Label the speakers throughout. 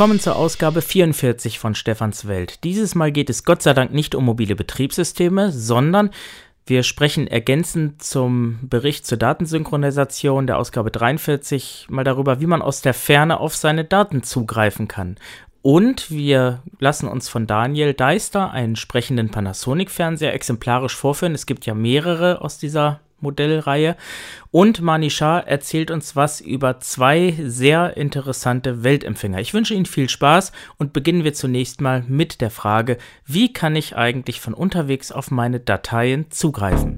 Speaker 1: Willkommen zur Ausgabe 44 von Stefans Welt. Dieses Mal geht es Gott sei Dank nicht um mobile Betriebssysteme, sondern wir sprechen ergänzend zum Bericht zur Datensynchronisation der Ausgabe 43 mal darüber, wie man aus der Ferne auf seine Daten zugreifen kann. Und wir lassen uns von Daniel Deister einen sprechenden Panasonic-Fernseher exemplarisch vorführen. Es gibt ja mehrere aus dieser Modellreihe. Und Manichar erzählt uns was über zwei sehr interessante Weltempfänger. Ich wünsche Ihnen viel Spaß und beginnen wir zunächst mal mit der Frage, wie kann ich eigentlich von unterwegs auf meine Dateien zugreifen?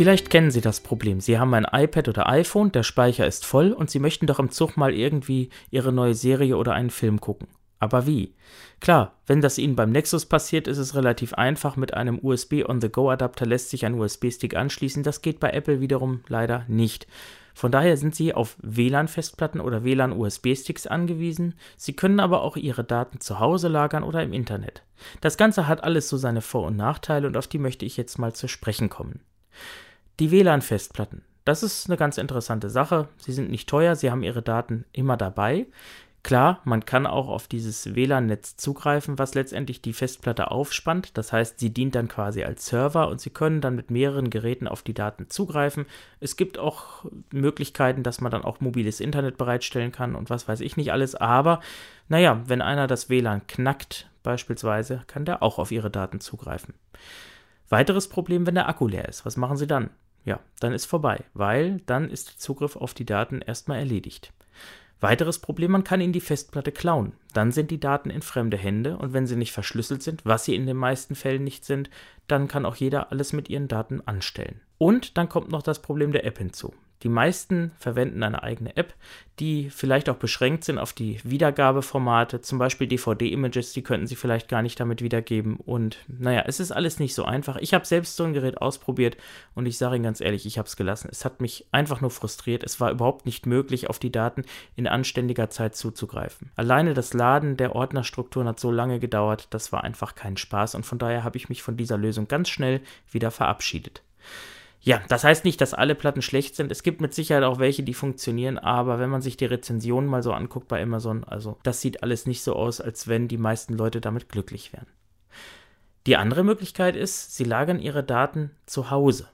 Speaker 1: Vielleicht kennen Sie das Problem. Sie haben ein iPad oder iPhone, der Speicher ist voll und Sie möchten doch im Zug mal irgendwie Ihre neue Serie oder einen Film gucken. Aber wie? Klar, wenn das Ihnen beim Nexus passiert, ist es relativ einfach. Mit einem USB-on-the-go-Adapter lässt sich ein USB-Stick anschließen. Das geht bei Apple wiederum leider nicht. Von daher sind Sie auf WLAN-Festplatten oder WLAN-USB-Sticks angewiesen. Sie können aber auch Ihre Daten zu Hause lagern oder im Internet. Das Ganze hat alles so seine Vor- und Nachteile und auf die möchte ich jetzt mal zu sprechen kommen. Die WLAN-Festplatten. Das ist eine ganz interessante Sache. Sie sind nicht teuer, Sie haben Ihre Daten immer dabei. Klar, man kann auch auf dieses WLAN-Netz zugreifen, was letztendlich die Festplatte aufspannt. Das heißt, sie dient dann quasi als Server und Sie können dann mit mehreren Geräten auf die Daten zugreifen. Es gibt auch Möglichkeiten, dass man dann auch mobiles Internet bereitstellen kann und was weiß ich nicht alles. Aber naja, wenn einer das WLAN knackt, beispielsweise, kann der auch auf Ihre Daten zugreifen. Weiteres Problem, wenn der Akku leer ist. Was machen Sie dann? Ja, dann ist vorbei, weil dann ist der Zugriff auf die Daten erstmal erledigt. Weiteres Problem, man kann ihnen die Festplatte klauen. Dann sind die Daten in fremde Hände und wenn sie nicht verschlüsselt sind, was sie in den meisten Fällen nicht sind, dann kann auch jeder alles mit ihren Daten anstellen. Und dann kommt noch das Problem der App hinzu. Die meisten verwenden eine eigene App, die vielleicht auch beschränkt sind auf die Wiedergabeformate, zum Beispiel DVD-Images, die könnten sie vielleicht gar nicht damit wiedergeben. Und naja, es ist alles nicht so einfach. Ich habe selbst so ein Gerät ausprobiert und ich sage Ihnen ganz ehrlich, ich habe es gelassen. Es hat mich einfach nur frustriert. Es war überhaupt nicht möglich, auf die Daten in anständiger Zeit zuzugreifen. Alleine das Laden der Ordnerstrukturen hat so lange gedauert, das war einfach kein Spaß und von daher habe ich mich von dieser Lösung ganz schnell wieder verabschiedet. Ja, das heißt nicht, dass alle Platten schlecht sind. Es gibt mit Sicherheit auch welche, die funktionieren, aber wenn man sich die Rezensionen mal so anguckt bei Amazon, also das sieht alles nicht so aus, als wenn die meisten Leute damit glücklich wären. Die andere Möglichkeit ist, sie lagern ihre Daten zu Hause.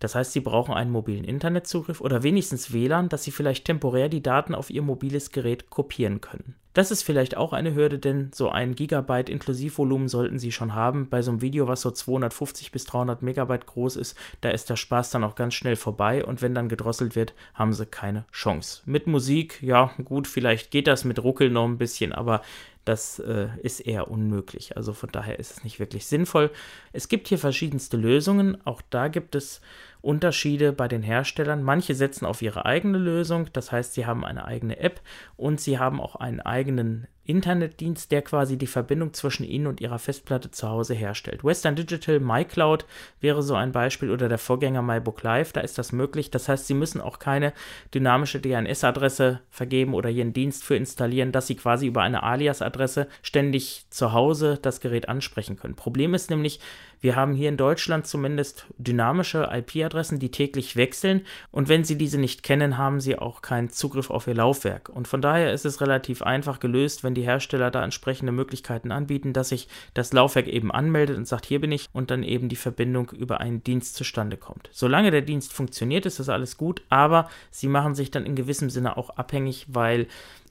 Speaker 1: Das heißt, Sie brauchen einen mobilen Internetzugriff oder wenigstens WLAN, dass Sie vielleicht temporär die Daten auf Ihr mobiles Gerät kopieren können. Das ist vielleicht auch eine Hürde, denn so ein Gigabyte Inklusivvolumen sollten Sie schon haben. Bei so einem Video, was so 250 bis 300 Megabyte groß ist, da ist der Spaß dann auch ganz schnell vorbei und wenn dann gedrosselt wird, haben Sie keine Chance. Mit Musik, ja gut, vielleicht geht das mit Ruckel noch ein bisschen, aber das äh, ist eher unmöglich. Also von daher ist es nicht wirklich sinnvoll. Es gibt hier verschiedenste Lösungen. Auch da gibt es Unterschiede bei den Herstellern. Manche setzen auf ihre eigene Lösung, das heißt, sie haben eine eigene App und sie haben auch einen eigenen Internetdienst, der quasi die Verbindung zwischen Ihnen und Ihrer Festplatte zu Hause herstellt. Western Digital MyCloud wäre so ein Beispiel oder der Vorgänger MyBook Live, da ist das möglich. Das heißt, Sie müssen auch keine dynamische DNS-Adresse vergeben oder Ihren Dienst für installieren, dass Sie quasi über eine Alias-Adresse ständig zu Hause das Gerät ansprechen können. Problem ist nämlich, wir haben hier in Deutschland zumindest dynamische IP-Adressen, die täglich wechseln und wenn Sie diese nicht kennen, haben Sie auch keinen Zugriff auf Ihr Laufwerk. Und von daher ist es relativ einfach gelöst, wenn die Hersteller da entsprechende Möglichkeiten anbieten, dass sich das Laufwerk eben anmeldet und sagt, hier bin ich und dann eben die Verbindung über einen Dienst zustande kommt. Solange der Dienst funktioniert, ist das alles gut, aber Sie machen sich dann in gewissem Sinne auch abhängig, weil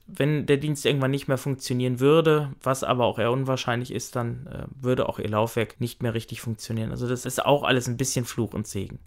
Speaker 1: wenn der Dienst irgendwann nicht mehr funktionieren würde, was aber auch eher unwahrscheinlich ist, dann äh, würde auch ihr Laufwerk nicht mehr richtig funktionieren. Also das ist auch alles ein bisschen Fluch und Segen.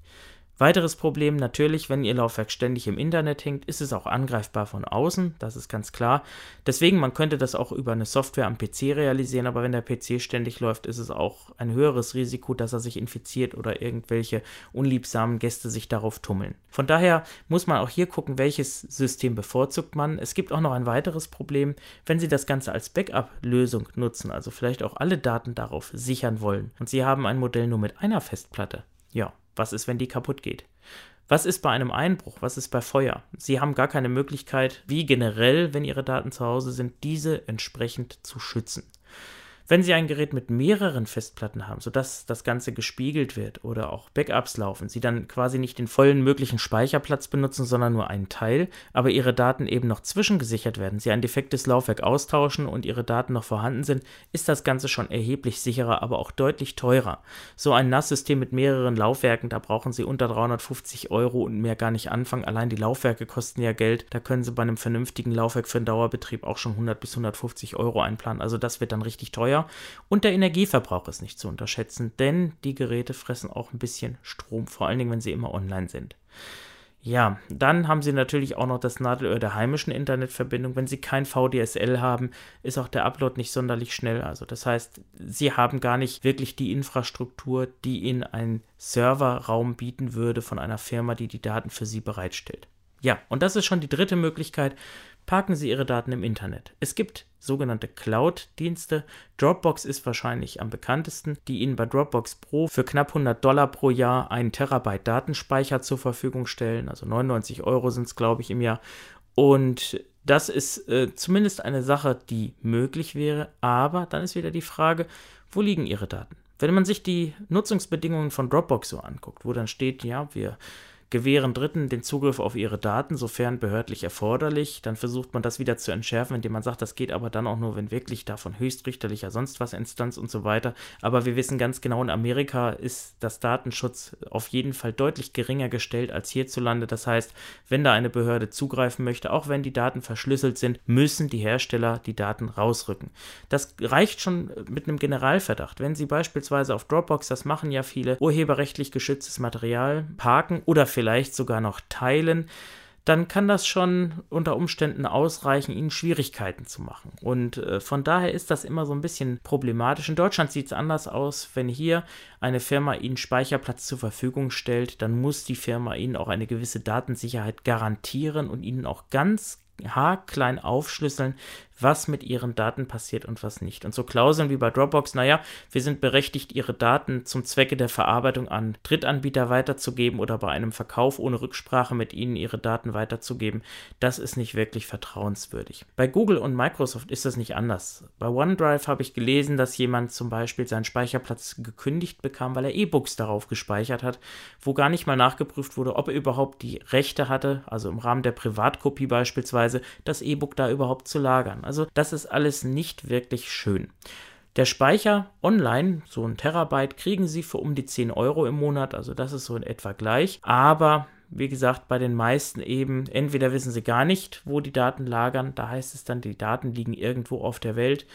Speaker 1: Weiteres Problem natürlich, wenn Ihr Laufwerk ständig im Internet hängt, ist es auch angreifbar von außen, das ist ganz klar. Deswegen, man könnte das auch über eine Software am PC realisieren, aber wenn der PC ständig läuft, ist es auch ein höheres Risiko, dass er sich infiziert oder irgendwelche unliebsamen Gäste sich darauf tummeln. Von daher muss man auch hier gucken, welches System bevorzugt man. Es gibt auch noch ein weiteres Problem, wenn Sie das Ganze als Backup-Lösung nutzen, also vielleicht auch alle Daten darauf sichern wollen und Sie haben ein Modell nur mit einer Festplatte. Ja, was ist, wenn die kaputt geht? Was ist bei einem Einbruch? Was ist bei Feuer? Sie haben gar keine Möglichkeit, wie generell, wenn Ihre Daten zu Hause sind, diese entsprechend zu schützen. Wenn Sie ein Gerät mit mehreren Festplatten haben, sodass das Ganze gespiegelt wird oder auch Backups laufen, Sie dann quasi nicht den vollen möglichen Speicherplatz benutzen, sondern nur einen Teil, aber Ihre Daten eben noch zwischengesichert werden, Sie ein defektes Laufwerk austauschen und Ihre Daten noch vorhanden sind, ist das Ganze schon erheblich sicherer, aber auch deutlich teurer. So ein NAS-System mit mehreren Laufwerken, da brauchen Sie unter 350 Euro und mehr gar nicht anfangen. Allein die Laufwerke kosten ja Geld. Da können Sie bei einem vernünftigen Laufwerk für einen Dauerbetrieb auch schon 100 bis 150 Euro einplanen. Also das wird dann richtig teuer. Und der Energieverbrauch ist nicht zu unterschätzen, denn die Geräte fressen auch ein bisschen Strom, vor allen Dingen, wenn sie immer online sind. Ja, dann haben Sie natürlich auch noch das Nadelöhr der heimischen Internetverbindung. Wenn Sie kein VDSL haben, ist auch der Upload nicht sonderlich schnell. Also das heißt, Sie haben gar nicht wirklich die Infrastruktur, die Ihnen ein Serverraum bieten würde von einer Firma, die die Daten für Sie bereitstellt. Ja, und das ist schon die dritte Möglichkeit, parken Sie Ihre Daten im Internet. Es gibt sogenannte Cloud-Dienste. Dropbox ist wahrscheinlich am bekanntesten, die Ihnen bei Dropbox Pro für knapp 100 Dollar pro Jahr einen Terabyte Datenspeicher zur Verfügung stellen. Also 99 Euro sind es, glaube ich, im Jahr. Und das ist äh, zumindest eine Sache, die möglich wäre. Aber dann ist wieder die Frage, wo liegen Ihre Daten? Wenn man sich die Nutzungsbedingungen von Dropbox so anguckt, wo dann steht, ja, wir gewähren Dritten den Zugriff auf ihre Daten, sofern behördlich erforderlich. Dann versucht man das wieder zu entschärfen, indem man sagt, das geht aber dann auch nur, wenn wirklich davon höchstrichterlicher sonst was Instanz und so weiter. Aber wir wissen ganz genau, in Amerika ist das Datenschutz auf jeden Fall deutlich geringer gestellt als hierzulande. Das heißt, wenn da eine Behörde zugreifen möchte, auch wenn die Daten verschlüsselt sind, müssen die Hersteller die Daten rausrücken. Das reicht schon mit einem Generalverdacht. Wenn Sie beispielsweise auf Dropbox, das machen ja viele, urheberrechtlich geschütztes Material parken oder vielleicht sogar noch teilen, dann kann das schon unter Umständen ausreichen, ihnen Schwierigkeiten zu machen. Und äh, von daher ist das immer so ein bisschen problematisch. In Deutschland sieht es anders aus. Wenn hier eine Firma ihnen Speicherplatz zur Verfügung stellt, dann muss die Firma ihnen auch eine gewisse Datensicherheit garantieren und ihnen auch ganz haarklein aufschlüsseln, was mit ihren Daten passiert und was nicht. Und so Klauseln wie bei Dropbox, naja, wir sind berechtigt, ihre Daten zum Zwecke der Verarbeitung an Drittanbieter weiterzugeben oder bei einem Verkauf ohne Rücksprache mit ihnen ihre Daten weiterzugeben, das ist nicht wirklich vertrauenswürdig. Bei Google und Microsoft ist das nicht anders. Bei OneDrive habe ich gelesen, dass jemand zum Beispiel seinen Speicherplatz gekündigt bekam, weil er E-Books darauf gespeichert hat, wo gar nicht mal nachgeprüft wurde, ob er überhaupt die Rechte hatte, also im Rahmen der Privatkopie beispielsweise, das E-Book da überhaupt zu lagern. Also das ist alles nicht wirklich schön. Der Speicher online, so ein Terabyte, kriegen Sie für um die 10 Euro im Monat, also das ist so in etwa gleich. Aber wie gesagt, bei den meisten eben, entweder wissen sie gar nicht, wo die Daten lagern, da heißt es dann, die Daten liegen irgendwo auf der Welt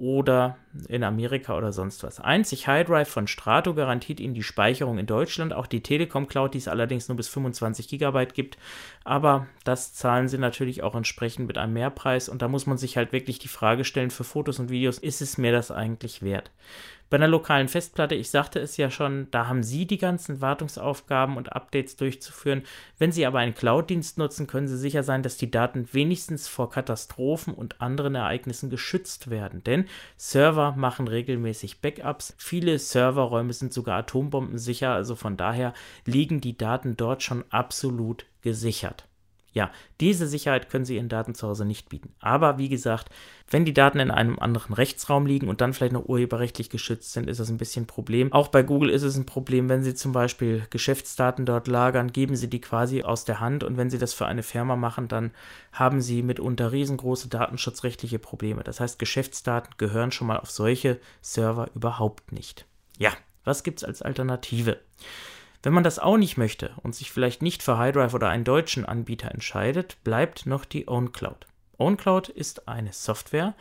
Speaker 1: oder in Amerika oder sonst was. Einzig HiDrive von Strato garantiert Ihnen die Speicherung in Deutschland, auch die Telekom Cloud, die es allerdings nur bis 25 GB gibt, aber das zahlen Sie natürlich auch entsprechend mit einem Mehrpreis und da muss man sich halt wirklich die Frage stellen, für Fotos und Videos, ist es mir das eigentlich wert? Bei einer lokalen Festplatte, ich sagte es ja schon, da haben Sie die ganzen Wartungsaufgaben und Updates durchzuführen. Wenn Sie aber einen Cloud-Dienst nutzen, können Sie sicher sein, dass die Daten wenigstens vor Katastrophen und anderen Ereignissen geschützt werden. Denn Server machen regelmäßig Backups. Viele Serverräume sind sogar atombombensicher, also von daher liegen die Daten dort schon absolut gesichert. Ja, diese Sicherheit können Sie Ihren Daten zu Hause nicht bieten. Aber wie gesagt, wenn die Daten in einem anderen Rechtsraum liegen und dann vielleicht noch urheberrechtlich geschützt sind, ist das ein bisschen ein Problem. Auch bei Google ist es ein Problem, wenn Sie zum Beispiel Geschäftsdaten dort lagern, geben Sie die quasi aus der Hand und wenn Sie das für eine Firma machen, dann haben Sie mitunter riesengroße datenschutzrechtliche Probleme. Das heißt, Geschäftsdaten gehören schon mal auf solche Server überhaupt nicht. Ja, was gibt es als Alternative? Wenn man das auch nicht möchte und sich vielleicht nicht für HiDrive oder einen deutschen Anbieter entscheidet, bleibt noch die OwnCloud. OwnCloud ist eine Software,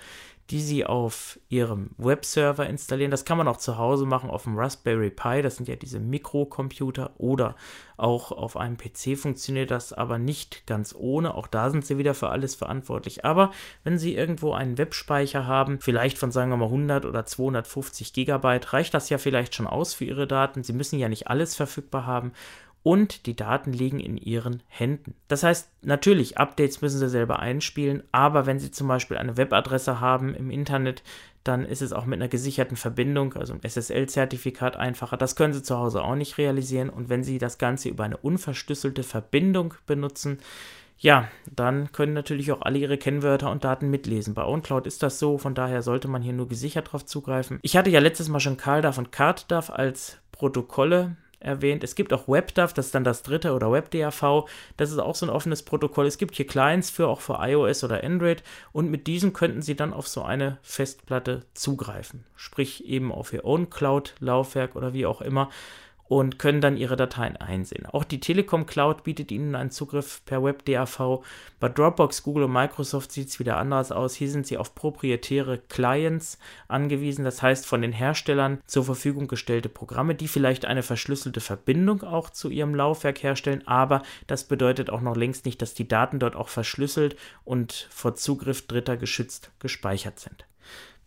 Speaker 1: die Sie auf Ihrem Webserver installieren. Das kann man auch zu Hause machen auf dem Raspberry Pi. Das sind ja diese Mikrocomputer oder auch auf einem PC funktioniert das aber nicht ganz ohne. Auch da sind Sie wieder für alles verantwortlich. Aber wenn Sie irgendwo einen Webspeicher haben, vielleicht von sagen wir mal 100 oder 250 Gigabyte, reicht das ja vielleicht schon aus für Ihre Daten. Sie müssen ja nicht alles verfügbar haben und die Daten liegen in ihren Händen. Das heißt, natürlich, Updates müssen sie selber einspielen, aber wenn sie zum Beispiel eine Webadresse haben im Internet, dann ist es auch mit einer gesicherten Verbindung, also ein SSL-Zertifikat einfacher. Das können Sie zu Hause auch nicht realisieren. Und wenn Sie das Ganze über eine unverschlüsselte Verbindung benutzen, ja, dann können natürlich auch alle ihre Kennwörter und Daten mitlesen. Bei OwnCloud ist das so, von daher sollte man hier nur gesichert darauf zugreifen. Ich hatte ja letztes Mal schon CalDAV und CardDAV als Protokolle erwähnt. Es gibt auch WebDAV, das ist dann das dritte, oder WebDAV. Das ist auch so ein offenes Protokoll. Es gibt hier Clients für, auch für iOS oder Android. Und mit diesen könnten Sie dann auf so eine Festplatte zugreifen. Sprich eben auf Ihr Own Cloud-Laufwerk oder wie auch immer und können dann ihre Dateien einsehen. Auch die Telekom Cloud bietet ihnen einen Zugriff per WebDAV. Bei Dropbox, Google und Microsoft sieht es wieder anders aus. Hier sind sie auf proprietäre Clients angewiesen, das heißt von den Herstellern zur Verfügung gestellte Programme, die vielleicht eine verschlüsselte Verbindung auch zu ihrem Laufwerk herstellen, aber das bedeutet auch noch längst nicht, dass die Daten dort auch verschlüsselt und vor Zugriff Dritter geschützt gespeichert sind.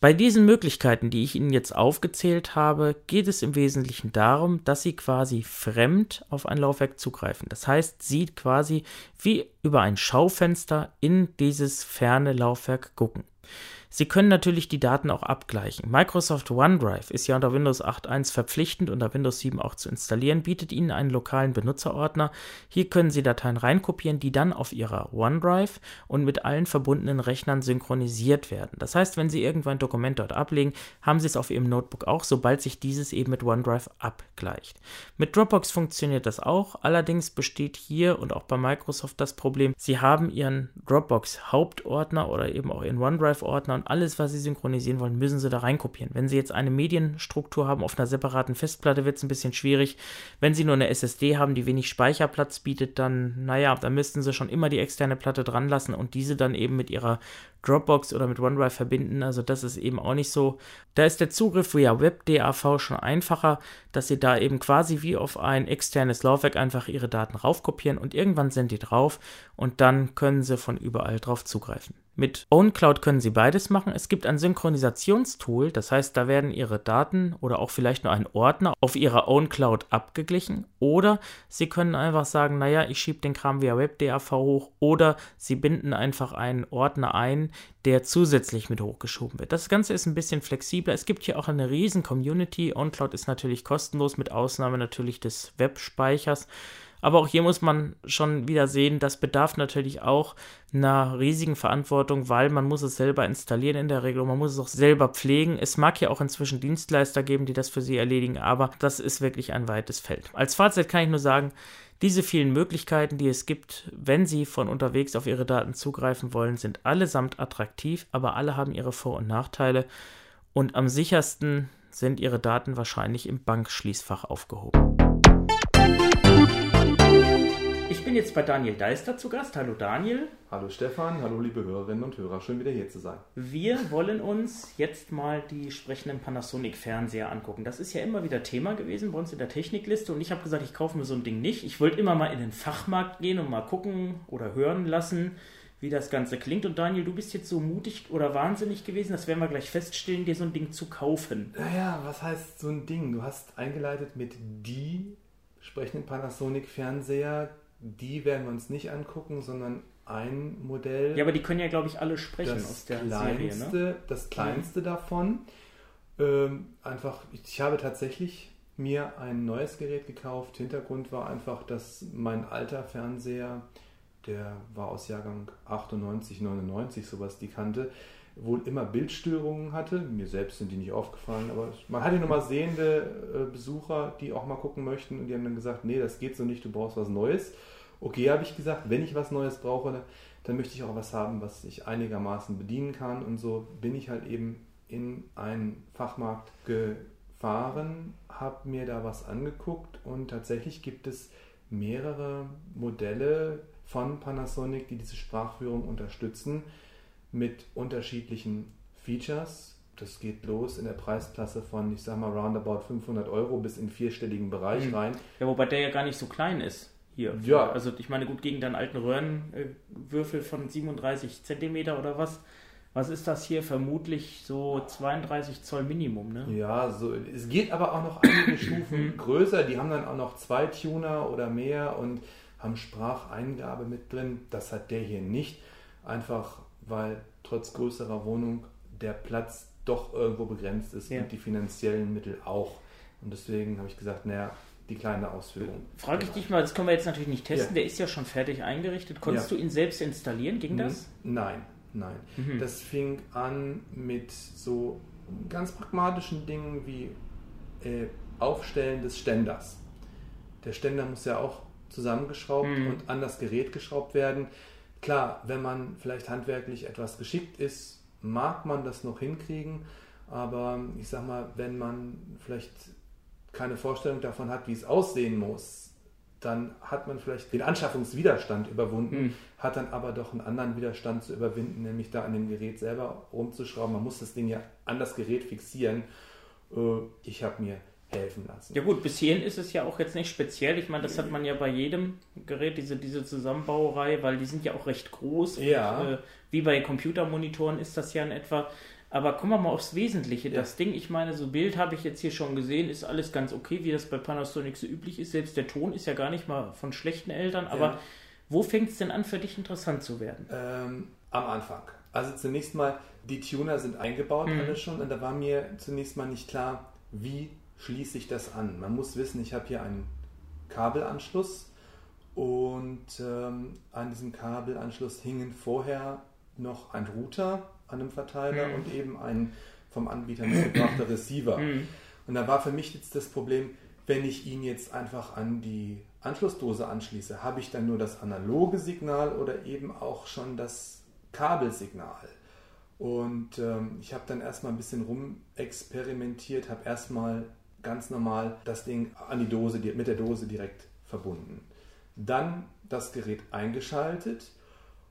Speaker 1: Bei diesen Möglichkeiten, die ich Ihnen jetzt aufgezählt habe, geht es im Wesentlichen darum, dass Sie quasi fremd auf ein Laufwerk zugreifen. Das heißt, Sie quasi wie über ein Schaufenster in dieses ferne Laufwerk gucken. Sie können natürlich die Daten auch abgleichen. Microsoft OneDrive ist ja unter Windows 8.1 verpflichtend, unter Windows 7 auch zu installieren, bietet Ihnen einen lokalen Benutzerordner. Hier können Sie Dateien reinkopieren, die dann auf Ihrer OneDrive und mit allen verbundenen Rechnern synchronisiert werden. Das heißt, wenn Sie irgendwann ein Dokument dort ablegen, haben Sie es auf Ihrem Notebook auch, sobald sich dieses eben mit OneDrive abgleicht. Mit Dropbox funktioniert das auch, allerdings besteht hier und auch bei Microsoft das Problem, Sie haben Ihren Dropbox Hauptordner oder eben auch Ihren OneDrive-Ordner und alles, was Sie synchronisieren wollen, müssen Sie da reinkopieren. Wenn Sie jetzt eine Medienstruktur haben auf einer separaten Festplatte, wird es ein bisschen schwierig. Wenn Sie nur eine SSD haben, die wenig Speicherplatz bietet, dann, naja, dann müssten Sie schon immer die externe Platte dran lassen und diese dann eben mit Ihrer Dropbox oder mit OneDrive verbinden. Also das ist eben auch nicht so. Da ist der Zugriff via WebDAV schon einfacher, dass Sie da eben quasi wie auf ein externes Laufwerk einfach Ihre Daten raufkopieren und irgendwann sind die drauf und dann können Sie von überall drauf zugreifen. Mit OwnCloud können Sie beides machen. Es gibt ein Synchronisationstool, das heißt, da werden Ihre Daten oder auch vielleicht nur ein Ordner auf Ihrer OwnCloud abgeglichen. Oder Sie können einfach sagen, naja, ich schiebe den Kram via WebDAV hoch oder Sie binden einfach einen Ordner ein, der zusätzlich mit hochgeschoben wird. Das Ganze ist ein bisschen flexibler. Es gibt hier auch eine riesen Community. OwnCloud ist natürlich kostenlos, mit Ausnahme natürlich des Webspeichers. Aber auch hier muss man schon wieder sehen, das bedarf natürlich auch einer riesigen Verantwortung, weil man muss es selber installieren in der Regel und man muss es auch selber pflegen. Es mag ja auch inzwischen Dienstleister geben, die das für sie erledigen, aber das ist wirklich ein weites Feld. Als Fazit kann ich nur sagen, diese vielen Möglichkeiten, die es gibt, wenn Sie von unterwegs auf Ihre Daten zugreifen wollen, sind allesamt attraktiv, aber alle haben ihre Vor- und Nachteile und am sichersten sind Ihre Daten wahrscheinlich im Bankschließfach aufgehoben. Bin jetzt bei Daniel Deister zu Gast. Hallo Daniel.
Speaker 2: Hallo Stefan, hallo liebe Hörerinnen und Hörer, schön wieder hier zu sein.
Speaker 1: Wir wollen uns jetzt mal die sprechenden Panasonic-Fernseher angucken. Das ist ja immer wieder Thema gewesen bei uns in der Technikliste und ich habe gesagt, ich kaufe mir so ein Ding nicht. Ich wollte immer mal in den Fachmarkt gehen und mal gucken oder hören lassen, wie das Ganze klingt. Und Daniel, du bist jetzt so mutig oder wahnsinnig gewesen, das werden wir gleich feststellen, dir so ein Ding zu kaufen.
Speaker 2: Naja, was heißt so ein Ding? Du hast eingeleitet mit die sprechenden Panasonic-Fernseher, die werden wir uns nicht angucken, sondern ein Modell.
Speaker 1: Ja, aber die können ja, glaube ich, alle sprechen aus der
Speaker 2: kleinste,
Speaker 1: Serie. Ne?
Speaker 2: Das kleinste mhm. davon. Ähm, einfach, ich habe tatsächlich mir ein neues Gerät gekauft. Hintergrund war einfach, dass mein alter Fernseher, der war aus Jahrgang 98, 99, sowas die kannte, wohl immer Bildstörungen hatte. Mir selbst sind die nicht aufgefallen, aber man hatte nochmal sehende äh, Besucher, die auch mal gucken möchten und die haben dann gesagt, nee, das geht so nicht, du brauchst was Neues. Okay, habe ich gesagt, wenn ich was Neues brauche, dann möchte ich auch was haben, was ich einigermaßen bedienen kann. Und so bin ich halt eben in einen Fachmarkt gefahren, habe mir da was angeguckt und tatsächlich gibt es mehrere Modelle von Panasonic, die diese Sprachführung unterstützen mit unterschiedlichen Features. Das geht los in der Preisklasse von, ich sag mal, roundabout 500 Euro bis in vierstelligen Bereich mhm. rein.
Speaker 1: Ja, wobei der ja gar nicht so klein ist hier.
Speaker 2: Ja.
Speaker 1: Also ich meine, gut, gegen deinen alten Röhrenwürfel von 37 Zentimeter oder was, was ist das hier? Vermutlich so 32 Zoll Minimum, ne?
Speaker 2: Ja, so, es geht aber auch noch einige Stufen größer. Die haben dann auch noch zwei Tuner oder mehr und haben Spracheingabe mit drin. Das hat der hier nicht. Einfach weil trotz größerer Wohnung der Platz doch irgendwo begrenzt ist ja. und die finanziellen Mittel auch. Und deswegen habe ich gesagt, naja, die kleine Ausführung.
Speaker 1: Frage ich dich mal, das können wir jetzt natürlich nicht testen, ja. der ist ja schon fertig eingerichtet. Konntest ja. du ihn selbst installieren? Ging das?
Speaker 2: Nein, nein. Mhm. Das fing an mit so ganz pragmatischen Dingen wie äh, Aufstellen des Ständers. Der Ständer muss ja auch zusammengeschraubt mhm. und an das Gerät geschraubt werden. Klar, wenn man vielleicht handwerklich etwas geschickt ist, mag man das noch hinkriegen, aber ich sag mal, wenn man vielleicht keine Vorstellung davon hat, wie es aussehen muss, dann hat man vielleicht den Anschaffungswiderstand überwunden, mhm. hat dann aber doch einen anderen Widerstand zu überwinden, nämlich da an dem Gerät selber rumzuschrauben. Man muss das Ding ja an das Gerät fixieren. Äh, ich habe mir helfen lassen.
Speaker 1: Ja gut, bis hierhin ist es ja auch jetzt nicht speziell. Ich meine, das hat man ja bei jedem Gerät, diese, diese Zusammenbauerei, weil die sind ja auch recht groß.
Speaker 2: Ja.
Speaker 1: Und, äh, wie bei Computermonitoren ist das ja in etwa. Aber kommen wir mal aufs Wesentliche. Ja. Das Ding, ich meine, so Bild habe ich jetzt hier schon gesehen, ist alles ganz okay, wie das bei Panasonic so üblich ist. Selbst der Ton ist ja gar nicht mal von schlechten Eltern. Aber ja. wo fängt es denn an, für dich interessant zu werden?
Speaker 2: Ähm, am Anfang. Also zunächst mal, die Tuner sind eingebaut, mhm. alle schon. Und da war mir zunächst mal nicht klar, wie schließe ich das an. Man muss wissen, ich habe hier einen Kabelanschluss und ähm, an diesem Kabelanschluss hingen vorher noch ein Router an einem Verteiler mhm. und eben ein vom Anbieter mitgebrachter Receiver. Mhm. Und da war für mich jetzt das Problem, wenn ich ihn jetzt einfach an die Anschlussdose anschließe, habe ich dann nur das analoge Signal oder eben auch schon das Kabelsignal. Und ähm, ich habe dann erstmal ein bisschen rumexperimentiert, habe erstmal ganz normal das Ding an die Dose, mit der Dose direkt verbunden. Dann das Gerät eingeschaltet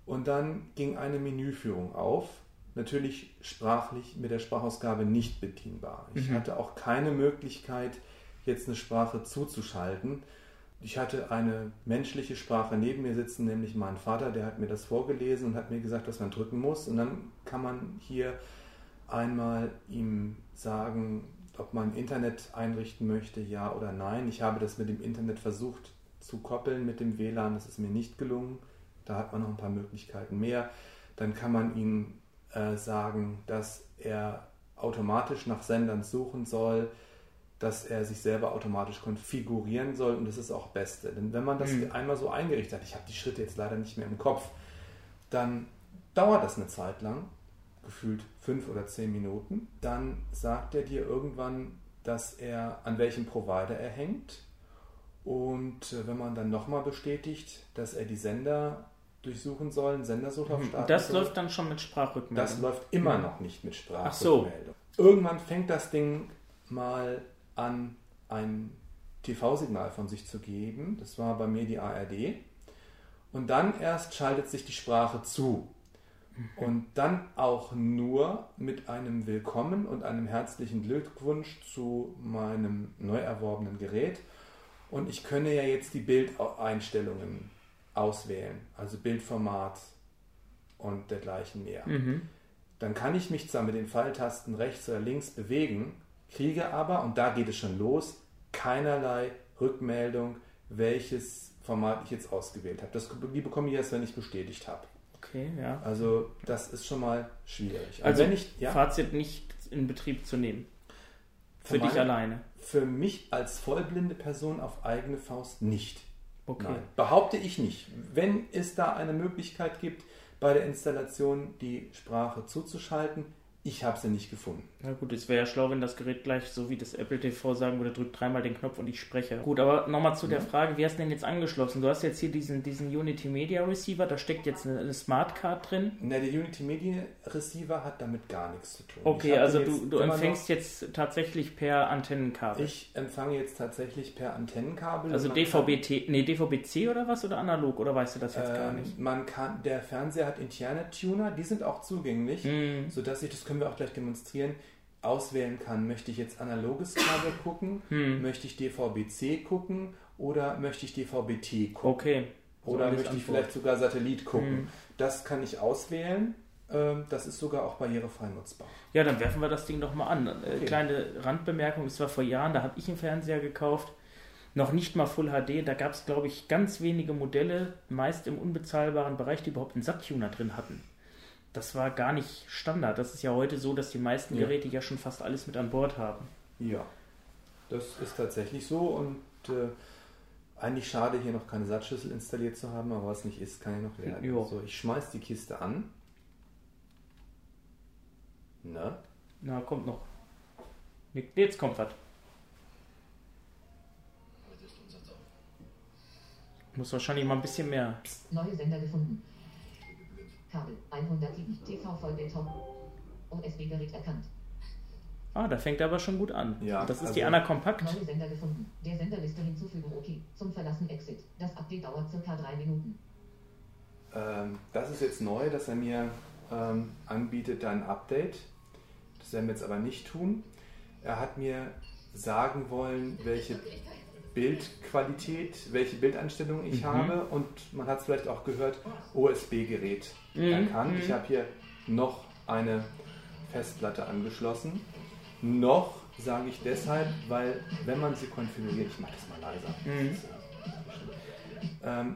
Speaker 2: und dann ging eine Menüführung auf. Natürlich sprachlich mit der Sprachausgabe nicht bedienbar. Ich mhm. hatte auch keine Möglichkeit, jetzt eine Sprache zuzuschalten. Ich hatte eine menschliche Sprache neben mir sitzen, nämlich mein Vater, der hat mir das vorgelesen und hat mir gesagt, was man drücken muss. Und dann kann man hier einmal ihm sagen, ob man Internet einrichten möchte, ja oder nein. Ich habe das mit dem Internet versucht zu koppeln mit dem WLAN, das ist mir nicht gelungen. Da hat man noch ein paar Möglichkeiten mehr. Dann kann man ihm äh, sagen, dass er automatisch nach Sendern suchen soll, dass er sich selber automatisch konfigurieren soll und das ist auch Beste. Denn wenn man das mhm. einmal so eingerichtet hat, ich habe die Schritte jetzt leider nicht mehr im Kopf, dann dauert das eine Zeit lang gefühlt fünf oder zehn Minuten. Dann sagt er dir irgendwann, dass er an welchem Provider er hängt. Und äh, wenn man dann nochmal bestätigt, dass er die Sender durchsuchen soll, einen Sendersucher
Speaker 1: starten Das soll, läuft dann schon mit Sprachrückmeldung?
Speaker 2: Das läuft immer mhm. noch nicht mit Sprachrückmeldung. So. Irgendwann fängt das Ding mal an, ein TV-Signal von sich zu geben. Das war bei mir die ARD. Und dann erst schaltet sich die Sprache zu. Und dann auch nur mit einem Willkommen und einem herzlichen Glückwunsch zu meinem neu erworbenen Gerät. Und ich könne ja jetzt die Bildeinstellungen auswählen, also Bildformat und dergleichen mehr. Mhm. Dann kann ich mich zwar mit den Pfeiltasten rechts oder links bewegen, kriege aber, und da geht es schon los, keinerlei Rückmeldung, welches Format ich jetzt ausgewählt habe. Das, die bekomme ich erst, wenn ich bestätigt habe.
Speaker 1: Okay, ja.
Speaker 2: Also das ist schon mal schwierig.
Speaker 1: Also wenn ich, ja, Fazit nicht in Betrieb zu nehmen. Für dich alleine.
Speaker 2: Für mich als vollblinde Person auf eigene Faust nicht.
Speaker 1: Okay. Nein,
Speaker 2: behaupte ich nicht. Wenn es da eine Möglichkeit gibt, bei der Installation die Sprache zuzuschalten, ich habe sie nicht gefunden.
Speaker 1: Na gut, es wäre ja schlau, wenn das Gerät gleich so wie das Apple TV sagen würde, drückt dreimal den Knopf und ich spreche. Gut, aber nochmal zu ja. der Frage, wie hast du denn jetzt angeschlossen? Du hast jetzt hier diesen, diesen Unity Media Receiver, da steckt jetzt eine, eine Smart Card drin.
Speaker 2: Na, der Unity Media Receiver hat damit gar nichts zu tun.
Speaker 1: Okay, also du, du empfängst jetzt tatsächlich per Antennenkabel.
Speaker 2: Ich empfange jetzt tatsächlich per Antennenkabel.
Speaker 1: Also DVB-T, nee, DVB-C oder was oder analog oder weißt du das jetzt ähm, gar nicht?
Speaker 2: Man kann, der Fernseher hat interne Tuner, die sind auch zugänglich, mhm. sodass ich das können wir auch gleich demonstrieren, auswählen kann, möchte ich jetzt analoges Kabel gucken, hm. möchte ich DVB-C gucken oder möchte ich DVB-T gucken.
Speaker 1: Okay.
Speaker 2: So oder möchte ich vielleicht sogar Satellit gucken. Hm. Das kann ich auswählen. Ähm, das ist sogar auch barrierefrei nutzbar.
Speaker 1: Ja, dann werfen wir das Ding doch mal an. Äh, okay. Kleine Randbemerkung, es war vor Jahren, da habe ich einen Fernseher gekauft, noch nicht mal Full HD, da gab es, glaube ich, ganz wenige Modelle, meist im unbezahlbaren Bereich, die überhaupt einen Sat-Tuner drin hatten das war gar nicht Standard. Das ist ja heute so, dass die meisten ja. Geräte ja schon fast alles mit an Bord haben.
Speaker 2: Ja, das ist tatsächlich so und äh, eigentlich schade, hier noch keine Satzschlüssel installiert zu haben, aber was nicht ist, kann ja noch werden.
Speaker 1: Jo.
Speaker 2: So, ich schmeiß die Kiste an. Na?
Speaker 1: Na, kommt noch. Jetzt kommt was. Muss wahrscheinlich mal ein bisschen mehr.
Speaker 3: Neue Sender gefunden. Kabel 107 TV Vollbildtop. USB-Gerät erkannt.
Speaker 1: Ah, da fängt er aber schon gut an.
Speaker 2: Ja,
Speaker 1: das ist
Speaker 2: also-
Speaker 1: die Anna Kompakt.
Speaker 3: Neue Sender gefunden. Der Senderliste hinzufügen. Okay. Zum Verlassen Exit. Das Update dauert circa drei Minuten.
Speaker 2: Ähm, das ist jetzt neu, dass er mir ähm, anbietet, ein Update. Das werden wir jetzt aber nicht tun. Er hat mir sagen wollen, welche Bildqualität, welche Bildeinstellungen ich
Speaker 1: Mhm.
Speaker 2: habe und man hat es vielleicht auch gehört, OSB-Gerät
Speaker 1: Mhm,
Speaker 2: erkannt.
Speaker 1: mhm.
Speaker 2: Ich habe hier noch eine Festplatte angeschlossen. Noch sage ich deshalb, weil wenn man sie konfiguriert, ich mache das mal leiser.
Speaker 1: Mhm.
Speaker 2: Ähm,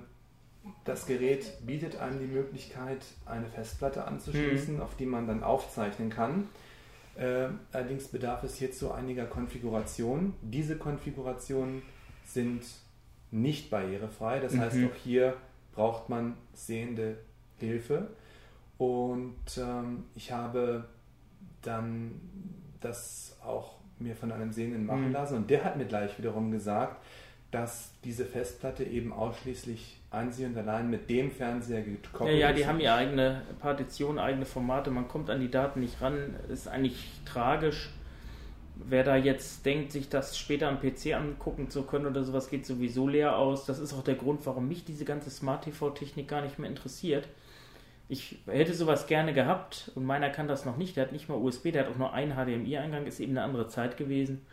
Speaker 2: das Gerät bietet einem die Möglichkeit, eine Festplatte anzuschließen, auf die man dann aufzeichnen kann. Ähm, allerdings bedarf es hierzu einiger Konfigurationen. Diese Konfigurationen sind nicht barrierefrei. Das heißt,
Speaker 1: Mhm.
Speaker 2: auch hier braucht man sehende Hilfe. Und ähm, ich habe dann das auch mir von einem Sehenden machen
Speaker 1: Mhm.
Speaker 2: lassen. Und der hat mir gleich wiederum gesagt, dass diese Festplatte eben ausschließlich einzig und allein mit dem Fernseher
Speaker 1: Ja,
Speaker 2: gekoppelt
Speaker 1: ja,
Speaker 2: ist.
Speaker 1: die haben ihre eigene Partition, eigene Formate. Man kommt an die Daten nicht ran. Ist eigentlich tragisch. Wer da jetzt denkt, sich das später am PC angucken zu können oder sowas, geht sowieso leer aus. Das ist auch der Grund, warum mich diese ganze Smart-TV-Technik gar nicht mehr interessiert. Ich hätte sowas gerne gehabt und meiner kann das noch nicht. Der hat nicht mal USB, der hat auch nur einen HDMI-Eingang, ist eben eine andere Zeit gewesen.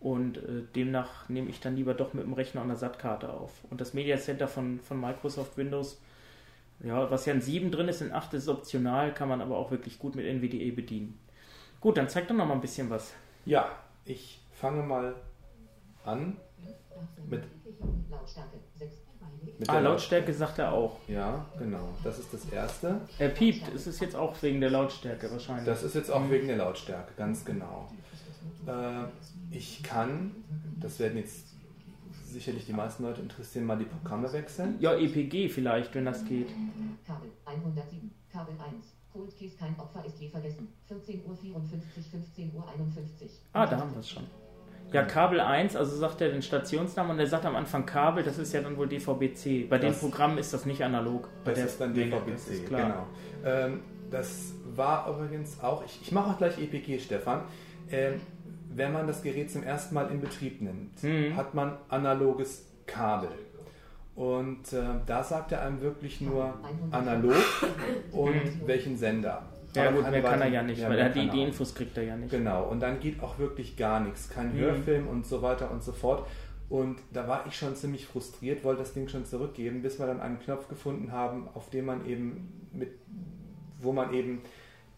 Speaker 1: Und äh, demnach nehme ich dann lieber doch mit dem Rechner und einer SAT-Karte auf. Und das Media Center von, von Microsoft Windows, ja, was ja in 7 drin ist, in 8 ist optional, kann man aber auch wirklich gut mit NVDA bedienen. Gut, dann zeig doch noch mal ein bisschen was.
Speaker 2: Ja, ich fange mal an Mit-
Speaker 3: Lautstärke 6.
Speaker 2: mit
Speaker 1: Ah,
Speaker 2: der
Speaker 1: Lautstärke sagt er auch.
Speaker 2: Ja, genau. Das ist das erste.
Speaker 1: Er piept, ist es jetzt auch wegen der Lautstärke wahrscheinlich.
Speaker 2: Das ist jetzt auch wegen der Lautstärke, ganz genau. Äh, ich kann, das werden jetzt sicherlich die meisten Leute interessieren, mal die Programme wechseln.
Speaker 1: ja, EPG vielleicht, wenn das geht.
Speaker 3: Kabel 107. Kabel 1. Cold kein Opfer ist je vergessen. 14 Uhr 54, 15 Uhr 51.
Speaker 1: Ah, da haben wir es schon. Ja, Kabel 1, also sagt er den Stationsnamen und er sagt am Anfang Kabel, das ist ja dann wohl DVB-C. Bei den
Speaker 2: Das-
Speaker 1: Programmen ist das nicht analog. Bei
Speaker 2: Das
Speaker 1: der
Speaker 2: ist dann DVB-C,
Speaker 1: das ist klar.
Speaker 2: genau. Ähm, das war übrigens auch, ich, ich mache auch gleich EPG, Stefan. Ähm, wenn man das Gerät zum ersten Mal in Betrieb nimmt,
Speaker 1: Mhm.
Speaker 2: hat man analoges Kabel. Und äh, da sagt er einem wirklich nur analog und welchen Sender.
Speaker 1: Ja gut, mehr kann er ja nicht, weil er die, die Infos kriegt er ja nicht.
Speaker 2: Genau, und dann geht auch wirklich gar nichts. Kein
Speaker 1: Mhm.
Speaker 2: Hörfilm und so weiter und so fort. Und da war ich schon ziemlich frustriert, wollte das Ding schon zurückgeben, bis wir dann einen Knopf gefunden haben, auf dem man eben mit, wo man eben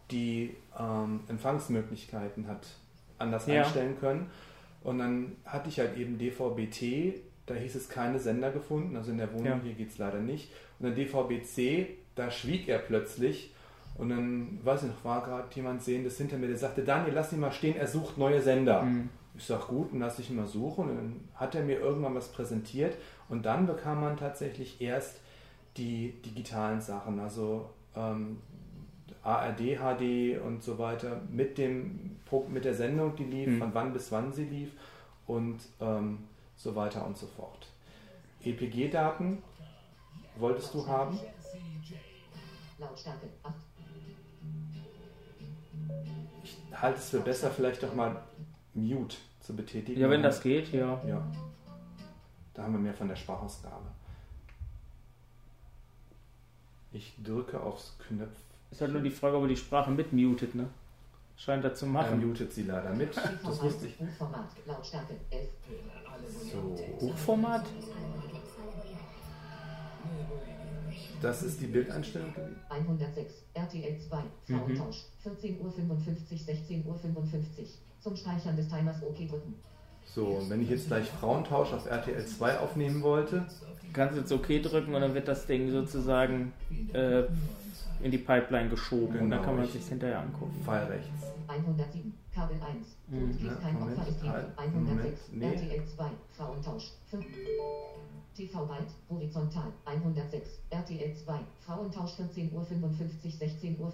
Speaker 2: die ähm, Empfangsmöglichkeiten hat anders
Speaker 1: Ja.
Speaker 2: einstellen können. Und dann hatte ich halt eben DVB-T, da hieß es keine Sender gefunden, also in der Wohnung
Speaker 1: Ja.
Speaker 2: hier geht es leider nicht. Und dann DVB-C, da schwieg er plötzlich und dann, weiß ich noch, war gerade jemand sehendes hinter mir, der sagte, Daniel, lass ihn mal stehen, er sucht neue Sender.
Speaker 1: Mhm.
Speaker 2: Ich sag gut, dann lass ich ihn mal suchen. Und dann hat er mir irgendwann was präsentiert und dann bekam man tatsächlich erst die digitalen Sachen, also ähm, ARD, HD und so weiter mit dem mit der Sendung, die lief,
Speaker 1: Mhm.
Speaker 2: von wann bis wann sie lief und ähm, so weiter und so fort. EPG-Daten wolltest du haben?
Speaker 3: Lautstärke 8.
Speaker 2: Ich halte es für besser, vielleicht doch mal Mute zu betätigen.
Speaker 1: Ja, wenn das geht, ja.
Speaker 2: Ja. Da haben wir mehr von der Sprachausgabe. Ich drücke aufs Knöpf.
Speaker 1: Ist halt nur die Frage, ob er die Sprache mitmutet, ne? Scheint er zu
Speaker 2: Er
Speaker 1: machen.
Speaker 2: mutet sie leider mit. Das wusste ich.
Speaker 3: Lautstärke 11.
Speaker 2: So.
Speaker 1: Hochformat?
Speaker 2: Das ist die Bildeinstellung gewesen.
Speaker 3: 106. RTL 2.
Speaker 1: Mhm.
Speaker 3: Frauentausch. 14 Uhr 55, 16 Uhr 55. Zum Speichern des Timers OK drücken.
Speaker 2: So, und wenn ich jetzt gleich Frauentausch auf RTL 2 aufnehmen wollte,
Speaker 1: Kannst jetzt OK drücken und dann wird das Ding sozusagen äh, in die Pipeline geschoben und dann
Speaker 2: Genau,
Speaker 1: kann man
Speaker 2: ich-
Speaker 1: sich hinterher angucken.
Speaker 2: Pfeil rechts.
Speaker 3: 107, Kabel 1.
Speaker 1: Mhm.
Speaker 2: Ja,
Speaker 3: kein
Speaker 2: Moment,
Speaker 3: Opfer ist
Speaker 2: halt,
Speaker 3: Liebe.
Speaker 2: Moment,
Speaker 3: 106,
Speaker 2: nee.
Speaker 3: RTL 2, Frauentausch. 5. TV Byte, horizontal, 106, RTL 2, Frauentausch 14.55 Uhr, 16.55 Uhr.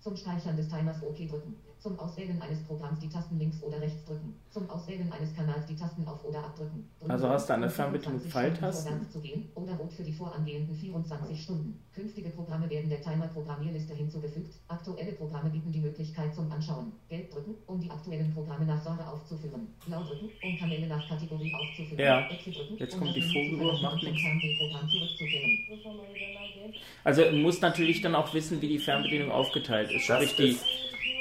Speaker 3: Zum Speichern des Timers OK drücken. Zum Auswählen eines Programms die Tasten links oder rechts drücken. Zum Auswählen eines Kanals die Tasten auf oder abdrücken. Drücken
Speaker 1: Also hast du an der
Speaker 3: um
Speaker 1: Fernbedienung
Speaker 3: 24 Stunden
Speaker 1: Pfeiltasten?
Speaker 3: Zu gehen, oder rot für die vorangehenden 24 Stunden. Künftige Programme werden der Timer-Programmierliste hinzugefügt. Aktuelle Programme bieten die Möglichkeit zum Anschauen. Gelb drücken, um die aktuellen Programme nach Genre aufzuführen. Blau drücken, um Kanäle nach Kategorie aufzuführen.
Speaker 1: Ja.
Speaker 3: Drücken,
Speaker 1: Jetzt
Speaker 3: um
Speaker 1: kommt die Vogeluhr, macht nichts. Also du musst natürlich dann auch wissen, wie die Fernbedienung aufgeteilt ist.
Speaker 2: Das
Speaker 1: Sprich, die,
Speaker 2: ist-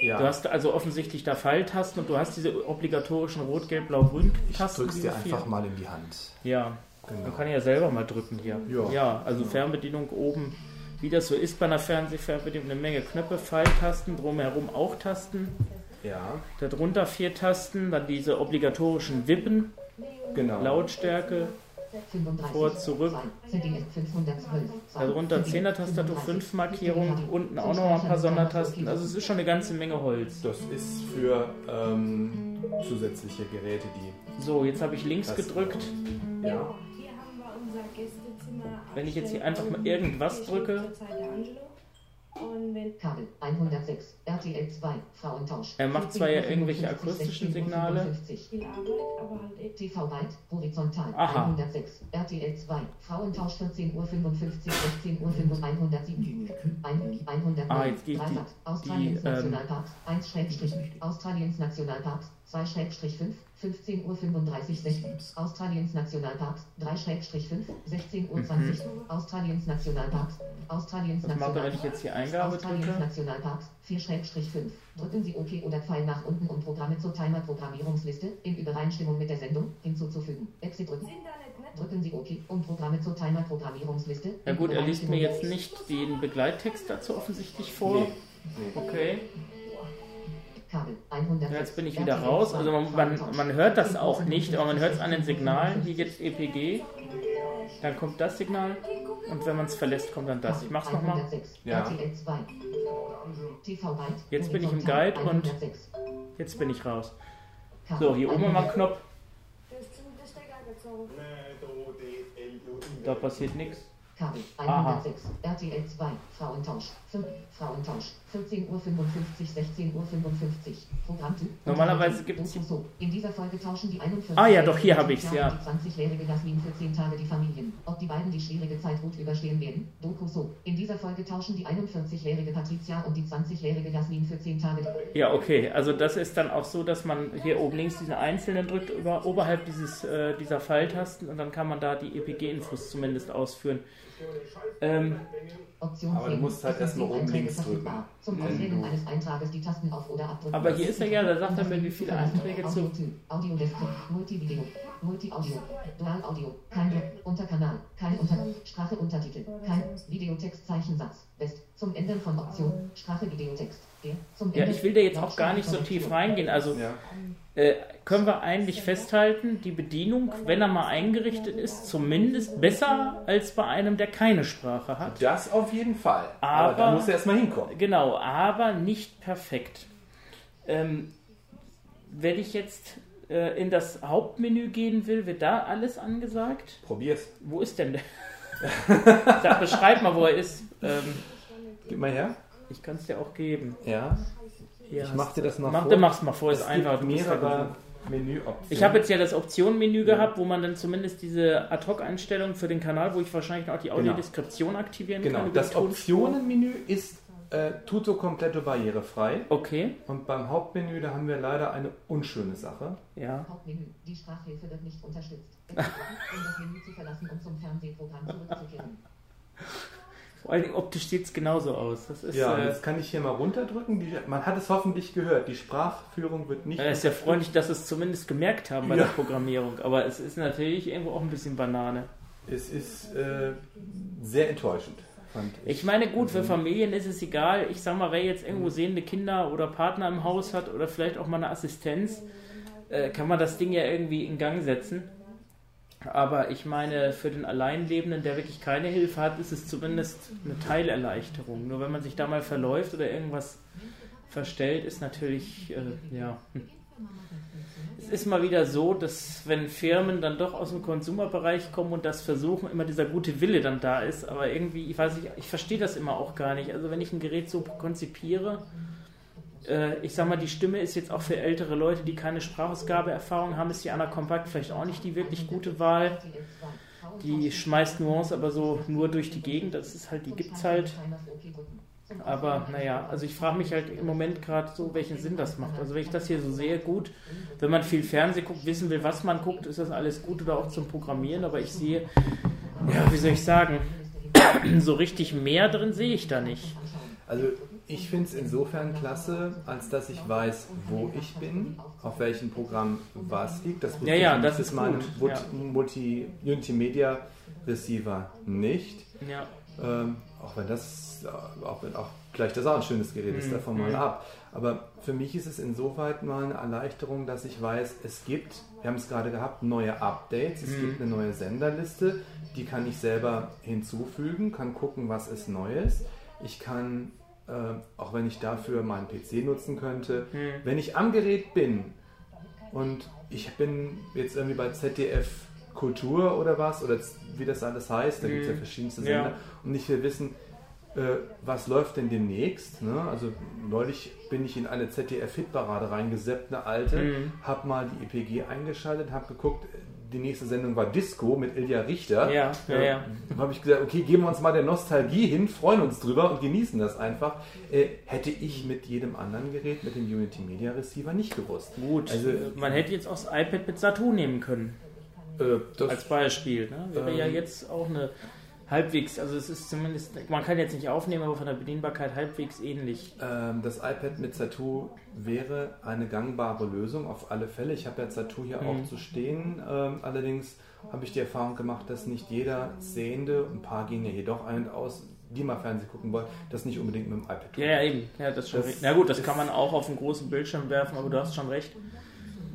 Speaker 2: Ja,
Speaker 1: du hast also offensichtlich da Pfeiltasten und du hast diese obligatorischen Rot, Gelb, Blau, Grün
Speaker 2: ich drück's dir einfach mal in die Hand.
Speaker 1: Ja,
Speaker 2: Genau.
Speaker 1: man kann ja selber mal drücken hier.
Speaker 2: Ja.
Speaker 1: also
Speaker 2: Genau.
Speaker 1: Fernbedienung oben, wie das so ist bei einer Fernsehfernbedienung, eine Menge Knöpfe, Pfeiltasten, drumherum auch Tasten,
Speaker 2: Ja,
Speaker 1: darunter vier Tasten, dann diese obligatorischen Wippen,
Speaker 2: genau.
Speaker 1: Lautstärke,
Speaker 3: 35,
Speaker 1: Vor, zurück.
Speaker 3: 2, ZDF 512,
Speaker 1: darunter
Speaker 3: ZDF
Speaker 1: 10er-Tastatur,
Speaker 3: 35,
Speaker 1: 5 Markierungen, unten auch noch ein paar Sondertasten. Also es ist schon eine ganze Menge Holz.
Speaker 2: Das ist für ähm, zusätzliche Geräte, die.
Speaker 1: So, jetzt habe ich links gedrückt.
Speaker 2: Ja.
Speaker 1: Wenn ich jetzt hier einfach mal irgendwas drücke.
Speaker 3: Kabel 106, RTL 2, Frauentausch.
Speaker 1: Er macht zwar ja
Speaker 3: 14.55
Speaker 1: irgendwelche akustischen
Speaker 3: 16.55.
Speaker 1: Signale.
Speaker 4: aber halt.
Speaker 3: TV Byte, horizontal,
Speaker 1: Aha.
Speaker 3: 106, RTL 2, Frauentausch 14.55 Uhr, 16 Uhr, 107, 100,
Speaker 1: Ah, jetzt geht die-
Speaker 3: Australiens
Speaker 1: die, ähm,
Speaker 3: Nationalparks, 1 Schrägstrich, Australiens Nationalparks, 2 Schrägstrich 5, 15 Uhr 35, 16, Australiens Nationalparks, 3 Schrägstrich 5, 16 Uhr 20, Australiens Nationalparks, Australiens
Speaker 1: Mhm. Was macht er, wenn ich jetzt hier Eingabe
Speaker 3: Australiens
Speaker 1: drücke?
Speaker 3: Nationalparks, 4-5. Drücken Sie OK oder Pfeil nach unten, um Programme zur Timer-Programmierungsliste in Übereinstimmung mit der Sendung hinzuzufügen. Exit drücken. Drücken Sie OK, um Programme zur Timer-Programmierungsliste
Speaker 1: Ja
Speaker 3: in
Speaker 1: gut, er liest mir
Speaker 3: Übereinstimmung
Speaker 1: jetzt nicht den Begleittext dazu offensichtlich vor.
Speaker 2: Nee. Nee.
Speaker 1: Okay,
Speaker 3: Kabel 100.
Speaker 1: ja, jetzt bin ich wieder raus. Also man, man, man hört das auch nicht, aber man hört es an den Signalen, wie jetzt EPG. Dann kommt das Signal und wenn man es verlässt, kommt dann das. Ich mach's nochmal.
Speaker 3: 106,
Speaker 2: Ja.
Speaker 3: RTL 2. TV Byte.
Speaker 1: Jetzt bin ich im Guide und-
Speaker 3: 106.
Speaker 1: Jetzt bin ich raus. So, hier oben haben wir einen
Speaker 3: 106.
Speaker 1: Knopf, da passiert nichts.
Speaker 3: Kabel
Speaker 1: Aha.
Speaker 3: 106, RTL 2, Frauentausch, 5, Frauentausch, 14.55 Uhr, 16.55 Uhr. Programmtyp.
Speaker 1: Normalerweise gibt's
Speaker 3: Doku so. In dieser Folge tauschen die 41
Speaker 1: Ah ja, doch, hier hab ich's, ja.
Speaker 3: Die 20-jährige Jasmin für 10 Tage die Familien. Ob die beiden die schwierige Zeit gut überstehen werden? Doku so. In dieser Folge tauschen die 41-jährige Patricia und die 20-jährige Jasmin für 10 Tage
Speaker 1: Ja, okay. Also das ist dann auch so, dass man hier oben links diesen einzelnen drückt, über, oberhalb dieses, äh, dieser Pfeiltasten und dann kann man da die EPG-Infos zumindest ausführen. Ähm,
Speaker 3: Option
Speaker 2: Aber du
Speaker 3: 10.
Speaker 2: musst halt
Speaker 3: Es
Speaker 2: erst
Speaker 3: sind
Speaker 2: mal oben links drücken.
Speaker 3: Zum Auswählen
Speaker 2: du-
Speaker 3: eines Eintrages die Tasten auf oder abdrücken.
Speaker 1: aber hier ist er ja, da sagt er mir, wie viele Einträge zu...
Speaker 3: Audio-Typ, Audio-Desktop, Multivideo, Multi-Audio, Dual-Audio, kein Unterkanal, kein Unter, Sprache Untertitel, kein Videotext-Zeichensatz, West, zum Ändern von Option, Sprache Videotext, zum
Speaker 1: Ja, ich will da jetzt auch gar nicht so tief reingehen. Also
Speaker 2: Ja.
Speaker 1: äh, können wir eigentlich festhalten, die Bedienung, wenn er mal eingerichtet ist, zumindest besser als bei einem, der keine Sprache hat.
Speaker 2: Das auf jeden Fall.
Speaker 1: Aber-
Speaker 2: da muss er erstmal hinkommen.
Speaker 1: Genau, aber nicht perfekt. Ähm, wenn ich jetzt äh, in das Hauptmenü gehen will, wird da alles angesagt?
Speaker 2: Probier's.
Speaker 1: Wo ist denn der? Sag, beschreib mal, wo er ist. Ähm,
Speaker 2: Gib mal her.
Speaker 1: ich kann es dir auch geben.
Speaker 2: Ja.
Speaker 1: Hier
Speaker 2: Ich mach dir das mal
Speaker 1: Mach,
Speaker 2: vor.
Speaker 1: du mach's mal vor, ist
Speaker 2: es
Speaker 1: einfach.
Speaker 2: gibt
Speaker 1: bist ja
Speaker 2: mehrere
Speaker 1: gewohnt.
Speaker 2: Menüoptionen.
Speaker 1: Ich habe jetzt ja das Optionenmenü gehabt, wo man dann zumindest diese Ad-Hoc-Einstellung für den Kanal, wo ich wahrscheinlich auch die Audiodeskription aktivieren
Speaker 2: Genau,
Speaker 1: kann. über
Speaker 2: das. Optionenmenü ist äh, tutto completo barrierefrei.
Speaker 1: Okay,
Speaker 2: Und beim Hauptmenü, da haben wir leider eine unschöne Sache.
Speaker 1: ja.
Speaker 3: Hauptmenü, die Sprachhilfe wird nicht unterstützt. Drücken, um das Menü zu verlassen und zum Fernsehprogramm zurückzukehren.
Speaker 1: Vor allen Dingen optisch sieht es genauso aus. Das ist,
Speaker 2: Ja,
Speaker 1: äh,
Speaker 2: jetzt kann ich hier mal runterdrücken. Die, man hat es hoffentlich gehört. Die Sprachführung wird nicht.
Speaker 1: Es ist ja freundlich, dass sie es zumindest gemerkt haben bei
Speaker 2: Ja.
Speaker 1: der Programmierung, aber es ist natürlich irgendwo auch ein bisschen Banane.
Speaker 2: Es ist äh, sehr enttäuschend. Fand ich.
Speaker 1: Ich meine, gut, für Familien ist es egal. Ich sag mal, wer jetzt irgendwo sehende Kinder oder Partner im Haus hat oder vielleicht auch mal eine Assistenz, äh, kann man das Ding ja irgendwie in Gang setzen. Aber ich meine, für den Alleinlebenden, der wirklich keine Hilfe hat, ist es zumindest eine Teilerleichterung. Nur wenn man sich da mal verläuft oder irgendwas verstellt, ist natürlich, äh, ja. Es ist mal wieder so, dass wenn Firmen dann doch aus dem Konsumerbereich kommen und das versuchen, immer dieser gute Wille dann da ist, aber irgendwie, ich weiß nicht, ich verstehe das immer auch gar nicht. Also wenn ich ein Gerät so konzipiere, ich sag mal, die Stimme ist jetzt auch für ältere Leute, die keine Sprachausgabeerfahrung haben, ist die Anna Compact vielleicht auch nicht die wirklich gute Wahl. Die schmeißt Nuance aber so nur durch die Gegend, das ist halt, die gibt's halt. Aber naja, also ich frage mich halt im Moment gerade so, welchen Sinn das macht. Also wenn ich das hier so sehe, gut, wenn man viel Fernsehen guckt, wissen will, was man guckt, ist das alles gut oder auch zum Programmieren, aber ich sehe, ja, wie soll ich sagen, so richtig mehr drin sehe ich da nicht.
Speaker 2: Also ich finde es insofern klasse, als dass ich weiß, wo ich bin, auf welchem Programm was liegt. Das
Speaker 1: Ja, ja, das ist.
Speaker 2: Multi- Multimedia Receiver nicht.
Speaker 1: Ja.
Speaker 2: Ähm, auch wenn das, äh, auch wenn auch gleich das auch ein schönes Gerät ist,
Speaker 1: Mhm.
Speaker 2: davon mal
Speaker 1: Mhm.
Speaker 2: ab. Aber für mich ist es insoweit mal eine Erleichterung, dass ich weiß, es gibt, wir haben es gerade gehabt, neue Updates, es
Speaker 1: Mhm.
Speaker 2: gibt eine neue Senderliste, die kann ich selber hinzufügen, kann gucken, was ist Neues. Ich kann, äh, auch wenn ich dafür meinen PC nutzen könnte,
Speaker 1: Mhm.
Speaker 2: wenn ich am Gerät bin und ich bin jetzt irgendwie bei ZDF Kultur oder was, oder wie das alles heißt, da gibt es ja verschiedenste
Speaker 1: Ja.
Speaker 2: Sender, und ich will wissen, äh, was läuft denn demnächst. Ne? Also neulich bin ich in eine ZDF-Hitparade reingeseppt, eine alte,
Speaker 1: Mhm.
Speaker 2: habe mal die EPG eingeschaltet, habe geguckt, die nächste Sendung war Disco mit Ilja Richter.
Speaker 1: Ja, ja, ja.
Speaker 2: Dann habe ich gesagt, okay, geben wir uns mal der Nostalgie hin, freuen uns drüber und genießen das einfach. Äh, hätte ich mit jedem anderen Gerät, mit dem Unity Media Receiver nicht gewusst.
Speaker 1: Gut,
Speaker 2: Also,
Speaker 1: man hätte jetzt auch das iPad mit Saturn nehmen können,
Speaker 2: Äh, das,
Speaker 1: als Beispiel. Ne? Wäre
Speaker 2: Ähm.
Speaker 1: ja jetzt auch eine halbwegs, also es ist zumindest, man kann jetzt nicht aufnehmen, aber von der Bedienbarkeit halbwegs ähnlich.
Speaker 2: Ähm, das iPad mit Zatu wäre eine gangbare Lösung auf alle Fälle. Ich habe ja Zatu hier
Speaker 1: Mhm.
Speaker 2: auch zu stehen. Ähm, allerdings habe ich die Erfahrung gemacht, dass nicht jeder Sehende, ein paar gehen ja jedoch ein und aus, die mal Fernsehen gucken wollen, das nicht unbedingt mit dem iPad tun.
Speaker 1: Ja, ja, eben. Ja, das schon
Speaker 2: Das.
Speaker 1: Na gut, das kann man auch auf einen großen Bildschirm werfen, aber du hast schon recht.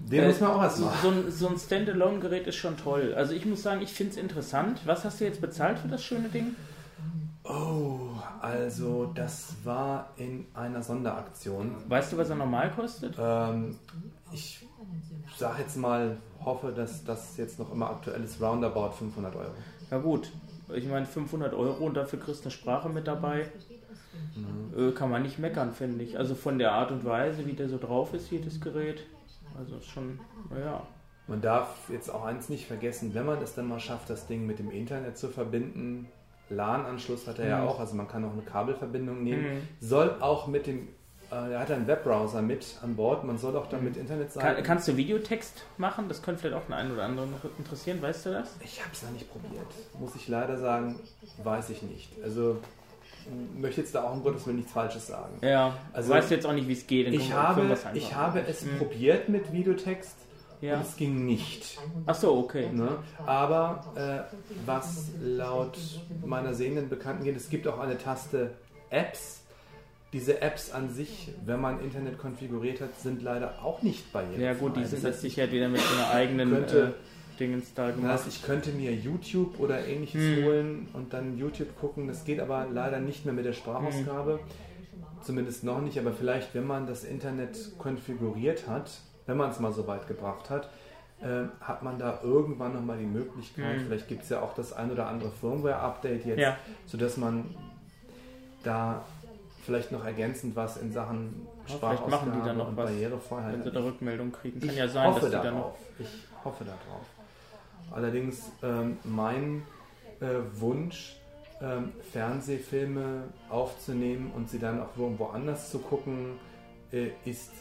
Speaker 2: Den
Speaker 1: Äh,
Speaker 2: muss man auch
Speaker 1: so,
Speaker 2: erstmal.
Speaker 1: so ein, so ein Standalone-Gerät ist schon toll. Also ich muss sagen, ich finde es interessant. Was hast du jetzt bezahlt für das schöne Ding?
Speaker 2: Oh, also das war in einer Sonderaktion.
Speaker 1: Weißt du, was er normal kostet?
Speaker 2: Ähm, ich sage jetzt mal, hoffe, dass das jetzt noch immer aktuell ist, roundabout 500 Euro.
Speaker 1: Ja gut, ich meine 500 Euro und dafür kriegst du eine Sprache mit dabei. Äh, kann man nicht meckern, finde ich. Also von der Art und Weise, wie der so drauf ist, jedes Gerät. Also schon, naja.
Speaker 2: Man darf jetzt auch eins nicht vergessen, wenn man es dann mal schafft, das Ding mit dem Internet zu verbinden. LAN-Anschluss hat er ja
Speaker 1: Mhm.
Speaker 2: auch, also man kann auch eine Kabelverbindung nehmen.
Speaker 1: Mhm.
Speaker 2: Soll auch mit dem, äh, er hat einen Webbrowser mit an Bord, man soll auch dann mit Internet sein.
Speaker 1: Kann, kannst du Videotext machen? Das könnte vielleicht auch den einen oder anderen noch interessieren, weißt du das?
Speaker 2: Ich habe es noch nicht probiert, muss ich leider sagen, weiß ich nicht. Also möchte jetzt da auch um Gottes Willen nichts Falsches sagen.
Speaker 1: Ja,
Speaker 2: Also,
Speaker 1: weißt du jetzt auch nicht, wie es geht.
Speaker 2: Ich habe, ich habe es
Speaker 1: Mhm.
Speaker 2: probiert mit Videotext
Speaker 1: Ja.
Speaker 2: und es ging nicht.
Speaker 1: Ach so, okay.
Speaker 2: Ne? Aber äh, was laut meiner sehenden Bekannten geht, es gibt auch eine Taste Apps. Diese Apps an sich, wenn man Internet konfiguriert hat, sind leider auch nicht barrierefrei.
Speaker 1: Ja gut, die sind jetzt sicher wieder mit so einer eigenen
Speaker 2: könnte-
Speaker 1: äh, Dingens da
Speaker 2: Das
Speaker 1: gemacht.
Speaker 2: heißt, ich könnte mir YouTube oder ähnliches
Speaker 1: Hm.
Speaker 2: holen und dann YouTube gucken. Das geht aber leider nicht mehr mit der Sprachausgabe. Zumindest noch nicht, aber vielleicht, wenn man das Internet konfiguriert hat, wenn man es mal so weit gebracht hat, äh, hat man da irgendwann nochmal die Möglichkeit,
Speaker 1: Hm.
Speaker 2: vielleicht gibt es ja auch das ein oder andere Firmware-Update jetzt,
Speaker 1: Ja.
Speaker 2: sodass man da vielleicht noch ergänzend was in Sachen
Speaker 1: Ja, vielleicht machen die
Speaker 2: Sprachausgabe
Speaker 1: dann noch
Speaker 2: und
Speaker 1: was,
Speaker 2: Barrierefreiheit
Speaker 1: Wenn sie da Rückmeldung kriegen. Kann
Speaker 2: ich
Speaker 1: ja sein,
Speaker 2: hoffe
Speaker 1: dass die
Speaker 2: darauf.
Speaker 1: dann noch.
Speaker 2: Ich hoffe darauf. Allerdings ähm, mein äh, Wunsch, ähm, Fernsehfilme aufzunehmen und sie dann auch irgendwo anders zu gucken, äh, ist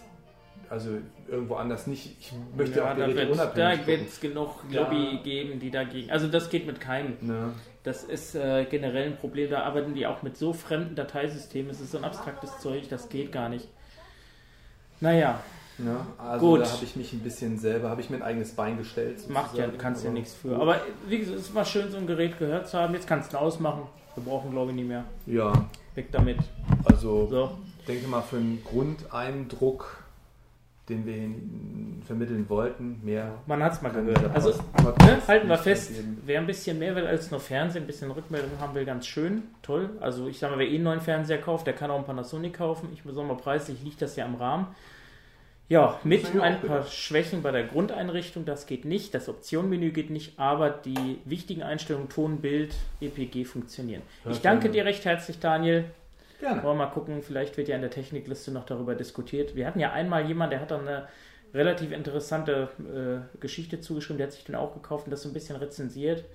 Speaker 2: also irgendwo anders nicht. Ich möchte
Speaker 1: ja,
Speaker 2: auch
Speaker 1: da wird da wird es genug
Speaker 2: Ja.
Speaker 1: Lobby geben, die dagegen. Also das geht mit keinem.
Speaker 2: Ne?
Speaker 1: Das ist äh, generell ein Problem. Da arbeiten die auch mit so fremden Dateisystemen. Es ist so ein abstraktes Zeug, das geht gar nicht. Naja,
Speaker 2: Ne? Also
Speaker 1: Gut.
Speaker 2: da habe ich mich ein bisschen selber, habe ich mir ein eigenes Bein gestellt.
Speaker 1: macht ja,
Speaker 2: sozusagen.
Speaker 1: kannst ja nichts für. Aber wie gesagt, es mal schön, so ein Gerät gehört zu haben. Jetzt kannst du ihn ausmachen. Wir brauchen, glaube ich, nicht mehr.
Speaker 2: Ja,
Speaker 1: Weg damit.
Speaker 2: also
Speaker 1: So.
Speaker 2: denke mal für einen Grundeindruck den wir vermitteln wollten. Mehr
Speaker 1: Man hat es mal gehört. Also, ne, halten wir fest,
Speaker 2: geben.
Speaker 1: wer ein bisschen mehr will als nur Fernsehen, ein bisschen Rückmeldung haben will, ganz schön, toll. Also ich sage mal, wer eh einen neuen Fernseher kauft, der kann auch einen Panasonic kaufen. Ich sage mal, preislich liegt das ja im Rahmen. Ja, mit ein paar. Schwächen bei der Grundeinrichtung, das geht nicht, das Optionenmenü geht nicht, aber die wichtigen Einstellungen Ton, Bild, EPG funktionieren. Ich danke dir recht herzlich, Daniel.
Speaker 2: Gerne.
Speaker 1: Wollen wir mal gucken, vielleicht wird ja in der Technikliste noch darüber diskutiert. Wir hatten ja einmal jemanden, der hat dann eine relativ interessante äh, Geschichte zugeschrieben, der hat sich den auch gekauft und das so ein bisschen rezensiert.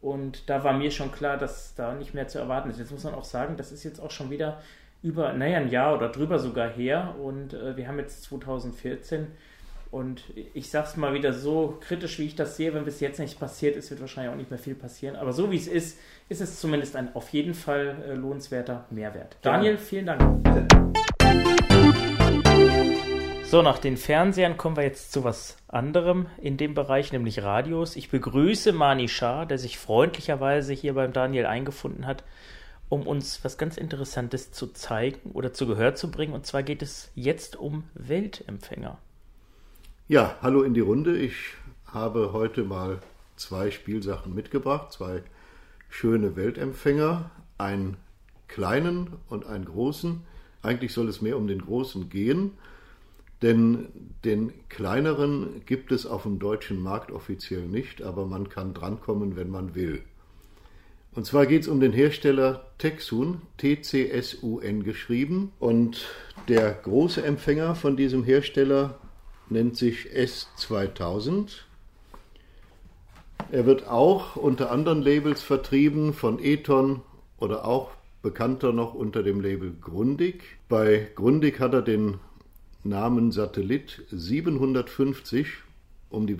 Speaker 1: Und da war mir schon klar, dass da nicht mehr zu erwarten ist. Jetzt muss man auch sagen, das ist jetzt auch schon wieder über, naja, ein Jahr oder drüber sogar her. Und äh, wir haben jetzt 2014. Und ich sag's mal wieder so kritisch, wie ich das sehe, wenn bis jetzt nichts passiert ist, wird wahrscheinlich auch nicht mehr viel passieren. Aber so wie es ist, ist es zumindest ein auf jeden Fall äh, lohnenswerter Mehrwert. Daniel, vielen Dank. So, nach den Fernsehern kommen wir jetzt zu was anderem in dem Bereich, nämlich Radios. Ich begrüße Mani Shah, der sich freundlicherweise hier beim Daniel eingefunden hat, um uns was ganz Interessantes zu zeigen oder zu Gehör zu bringen. Und zwar geht es jetzt um Weltempfänger.
Speaker 5: Ja, hallo in die Runde. Ich habe heute mal zwei Spielsachen mitgebracht, zwei schöne Weltempfänger, einen kleinen und einen großen. Eigentlich soll es mehr um den großen gehen, denn den kleineren gibt es auf dem deutschen Markt offiziell nicht, aber man kann drankommen, wenn man will. Und zwar geht es um den Hersteller Texun, T-C-S-U-N geschrieben. Und der große Empfänger von diesem Hersteller nennt sich S2000. Er wird auch unter anderen Labels vertrieben von Eton oder auch bekannter noch unter dem Label Grundig. Bei Grundig hat er den Namen Satellit 750, um die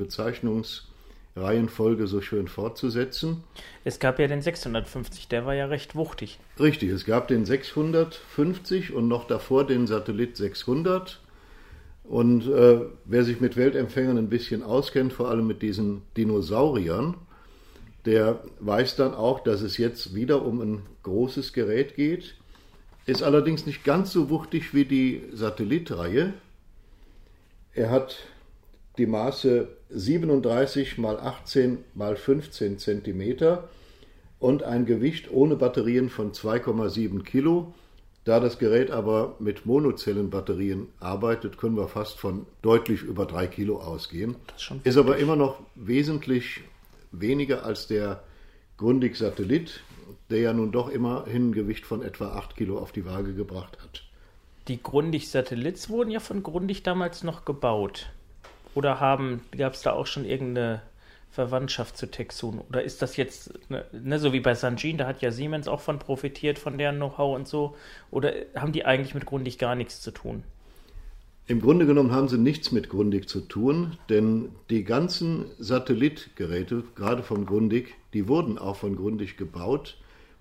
Speaker 5: Bezeichnungsreihenfolge so schön fortzusetzen.
Speaker 1: Es gab ja den 650, der war ja recht wuchtig.
Speaker 5: Richtig, es gab den 650 und noch davor den Satellit 600. Und äh, wer sich mit Weltempfängern ein bisschen auskennt, vor allem mit diesen Dinosauriern, der weiß dann auch, dass es jetzt wieder um ein großes Gerät geht. Ist allerdings nicht ganz so wuchtig wie die Satellitreihe. Er hat die Maße 37 mal 18 mal 15 Zentimeter und ein Gewicht ohne Batterien von 2,7 Kilo. Da das Gerät aber mit Monozellenbatterien arbeitet, können wir fast von deutlich über 3 Kilo ausgehen.
Speaker 1: Ist
Speaker 5: Ist aber immer noch wesentlich weniger als der Grundig Satellit, der ja nun doch immerhin ein Gewicht von etwa 8 Kilo auf die Waage gebracht hat.
Speaker 1: Die Grundig-Satellits wurden ja von Grundig damals noch gebaut. Oder haben, gab es da auch schon irgendeine Verwandtschaft zu Texun? Oder ist das jetzt, ne, ne, so wie bei Sanjin, da hat ja Siemens auch von profitiert, von deren Know-how und so? Oder haben die eigentlich mit Grundig gar nichts zu tun?
Speaker 5: Im Grunde genommen haben sie nichts mit Grundig zu tun, denn die ganzen Satellitgeräte, gerade von Grundig, die wurden auch von Grundig gebaut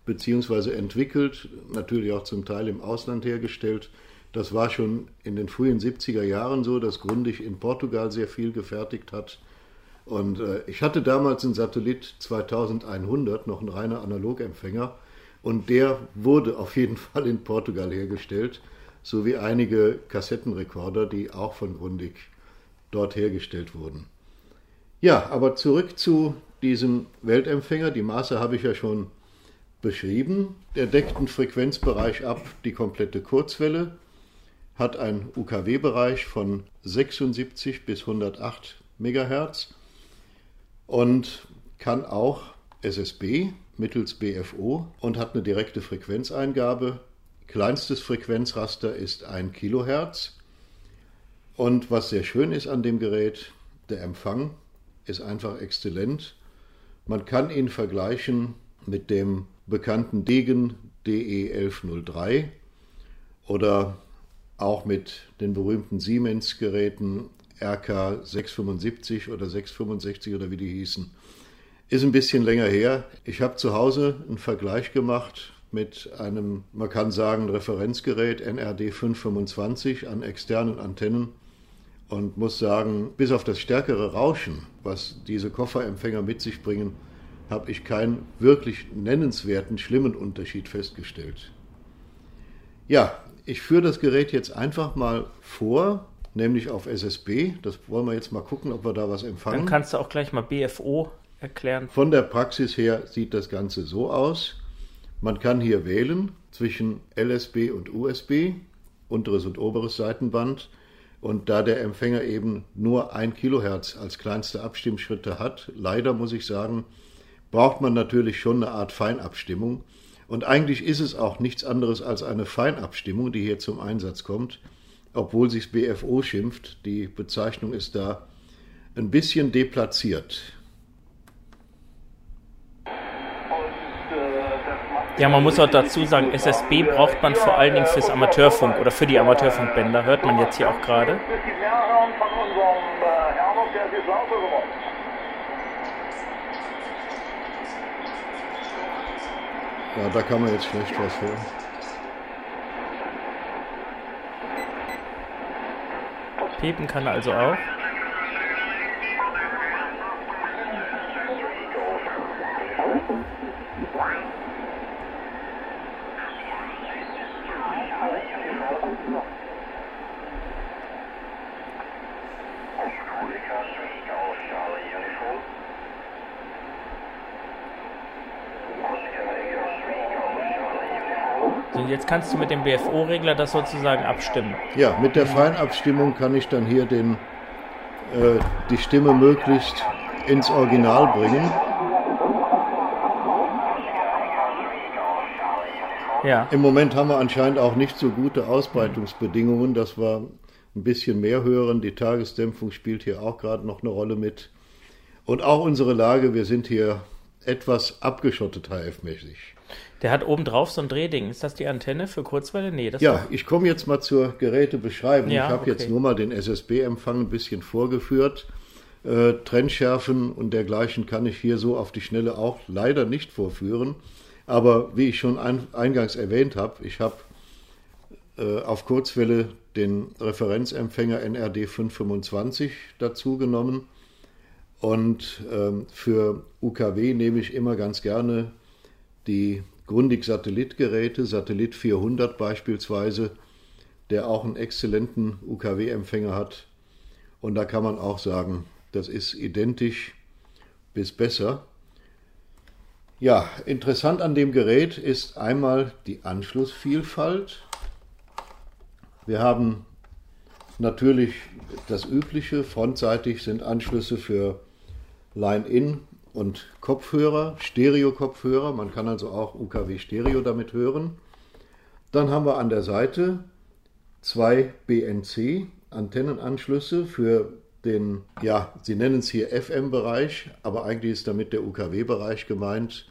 Speaker 5: bzw. entwickelt, natürlich auch zum Teil im Ausland hergestellt. Das war schon in den frühen 70er Jahren so, dass Grundig in Portugal sehr viel gefertigt hat. Und äh, ich hatte damals einen Satellit 2100, noch ein reiner Analogempfänger, und der wurde auf jeden Fall in Portugal hergestellt sowie einige Kassettenrekorder, die auch von Grundig dort hergestellt wurden. Ja, aber zurück zu diesem Weltempfänger. Die Maße habe ich ja schon beschrieben. Der deckt einen Frequenzbereich ab, die komplette Kurzwelle, hat einen UKW-Bereich von 76 bis 108 Megahertz und kann auch SSB mittels BFO und hat eine direkte Frequenzeingabe Kleinstes Frequenzraster ist 1 Kilohertz. Und was sehr schön ist an dem Gerät, der Empfang ist einfach exzellent. Man kann ihn vergleichen mit dem bekannten Degen DE1103 oder auch mit den berühmten Siemens-Geräten RK 675 oder 665 oder wie die hießen. Ist ein bisschen länger her. Ich habe zu Hause einen Vergleich gemacht mit einem, man kann sagen, Referenzgerät NRD 525 an externen Antennen und muss sagen, bis auf das stärkere Rauschen, was diese Kofferempfänger mit sich bringen, habe ich keinen wirklich nennenswerten, schlimmen Unterschied festgestellt. Ja, ich führe das Gerät jetzt einfach mal vor, nämlich auf SSB. Das wollen wir jetzt mal gucken, ob wir da was
Speaker 1: Dann
Speaker 5: empfangen.
Speaker 1: kannst du auch gleich mal BFO erklären.
Speaker 5: Von der Praxis her sieht das Ganze so aus. Man kann hier wählen zwischen LSB und USB, unteres und oberes Seitenband. Und da der Empfänger eben nur 1 Kilohertz als kleinste Abstimmschritte hat, leider muss ich sagen, braucht man natürlich schon eine Art Feinabstimmung. Und eigentlich ist es auch nichts anderes als eine Feinabstimmung, die hier zum Einsatz kommt, obwohl sich BFO schimpft. Die Bezeichnung ist da ein bisschen deplatziert.
Speaker 1: Ja, man muss auch dazu sagen, SSB braucht man vor allen Dingen fürs Amateurfunk oder für die Amateurfunkbänder, hört man jetzt hier auch gerade.
Speaker 6: Es gibt Mehrhören von unserem äh, Herrn, der ist jetzt lauter geworden.
Speaker 5: Ja, da kann man jetzt schlecht was hören.
Speaker 1: Piepen kann er also auch. Jetzt kannst du mit dem BFO-Regler das sozusagen abstimmen.
Speaker 5: Ja, mit der Feinabstimmung kann ich dann hier den, äh, die Stimme möglichst ins Original bringen.
Speaker 1: Ja.
Speaker 5: Im Moment haben wir anscheinend auch nicht so gute Ausbreitungsbedingungen, dass wir ein bisschen mehr hören. Die Tagesdämpfung spielt hier auch gerade noch eine Rolle mit. Und auch unsere Lage, wir sind hier etwas abgeschottet HF-mäßig.
Speaker 1: Der hat oben drauf so ein Drehding. Ist das die Antenne für Kurzwelle? Nee, das
Speaker 5: Ja, ich komme jetzt mal zur Gerätebeschreibung.
Speaker 1: Ja,
Speaker 5: ich habe jetzt
Speaker 1: okay.
Speaker 5: nur mal den SSB-Empfang ein bisschen vorgeführt. Äh, Trennschärfen und dergleichen kann ich hier so auf die Schnelle auch leider nicht vorführen. Aber wie ich schon ein, eingangs erwähnt habe, ich habe äh, auf Kurzwelle den Referenzempfänger NRD 525 dazu genommen. Und ähm, für UKW nehme ich immer ganz gerne die Grundig-Satellitgeräte, Satellit 400 beispielsweise, der auch einen exzellenten UKW-Empfänger hat. Und da kann man auch sagen, das ist identisch bis besser. Ja, interessant an dem Gerät ist einmal die Anschlussvielfalt. Wir haben natürlich das Übliche. Frontseitig sind Anschlüsse für Line-In und Kopfhörer, Stereo-Kopfhörer. Man kann also auch UKW-Stereo damit hören. Dann haben wir an der Seite zwei BNC-Antennenanschlüsse für den, ja, Sie nennen es hier FM-Bereich, aber eigentlich ist damit der UKW-Bereich gemeint.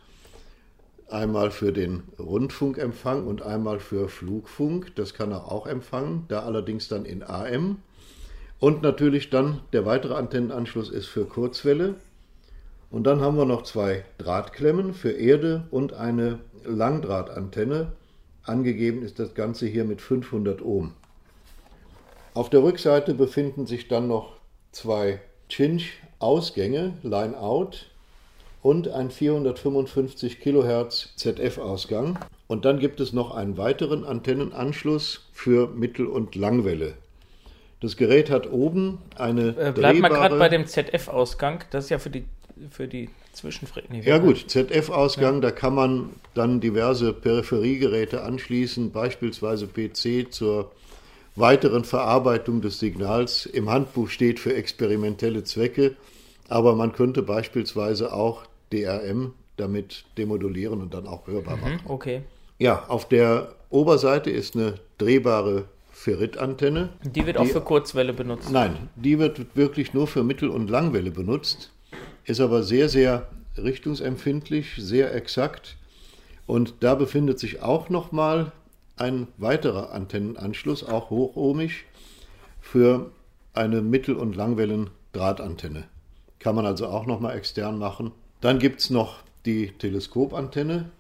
Speaker 5: Einmal für den Rundfunkempfang und einmal für Flugfunk. Das kann er auch empfangen, da allerdings dann in AM. Und natürlich dann der weitere Antennenanschluss ist für Kurzwelle. Und dann haben wir noch zwei Drahtklemmen für Erde und eine Langdrahtantenne. Angegeben ist das Ganze hier mit 500 Ohm. Auf der Rückseite befinden sich dann noch zwei Cinch-Ausgänge, Line-Out und ein 455 Kilohertz ZF-Ausgang. Und dann gibt es noch einen weiteren Antennenanschluss für Mittel- und Langwelle. Das Gerät hat oben eine
Speaker 1: Äh, bleib mal gerade bei dem ZF-Ausgang. Das ist ja für die, für die Zwischenfrequenzen.
Speaker 5: Ja gut, ZF-Ausgang, da kann man dann diverse Peripheriegeräte anschließen, beispielsweise PC zur weiteren Verarbeitung des Signals. Im Handbuch steht für experimentelle Zwecke, aber man könnte beispielsweise auch DRM damit demodulieren und dann auch hörbar machen.
Speaker 1: Hm, Okay.
Speaker 5: Ja, auf der Oberseite ist eine drehbare Ferritantenne.
Speaker 1: Die wird auch
Speaker 5: Die-
Speaker 1: für Kurzwelle benutzt.
Speaker 5: Nein, die wird wirklich nur für Mittel- und Langwelle benutzt, ist aber sehr, sehr richtungsempfindlich, sehr exakt. Und da befindet sich auch nochmal ein weiterer Antennenanschluss, auch hochohmig, für eine Mittel- und Langwellen-Drahtantenne. Kann man also auch nochmal extern machen. Dann gibt es noch die Teleskopantenne,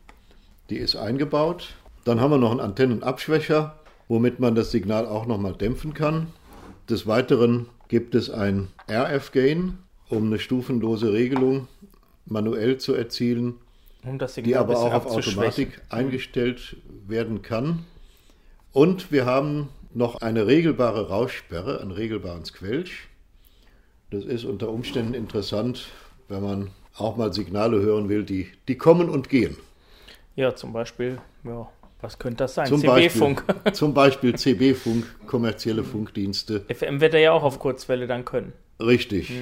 Speaker 5: die ist eingebaut. Dann haben wir noch einen Antennenabschwächer, womit man das Signal auch nochmal dämpfen kann. Des Weiteren gibt es ein RF-Gain, um eine stufenlose Regelung manuell zu erzielen,
Speaker 1: Um
Speaker 5: die aber auch auf. Automatik eingestellt werden kann. Und wir haben noch eine regelbare Raussperre, einen regelbaren Squelch. Das ist unter Umständen interessant, wenn man auch mal Signale hören will, die, die kommen und gehen.
Speaker 1: Ja, zum Beispiel, ja, was könnte das sein? CB-Funk.
Speaker 5: Beispiel, zum Beispiel CB-Funk, kommerzielle Funkdienste.
Speaker 1: FM wird er ja auch auf Kurzwelle dann können.
Speaker 5: Richtig.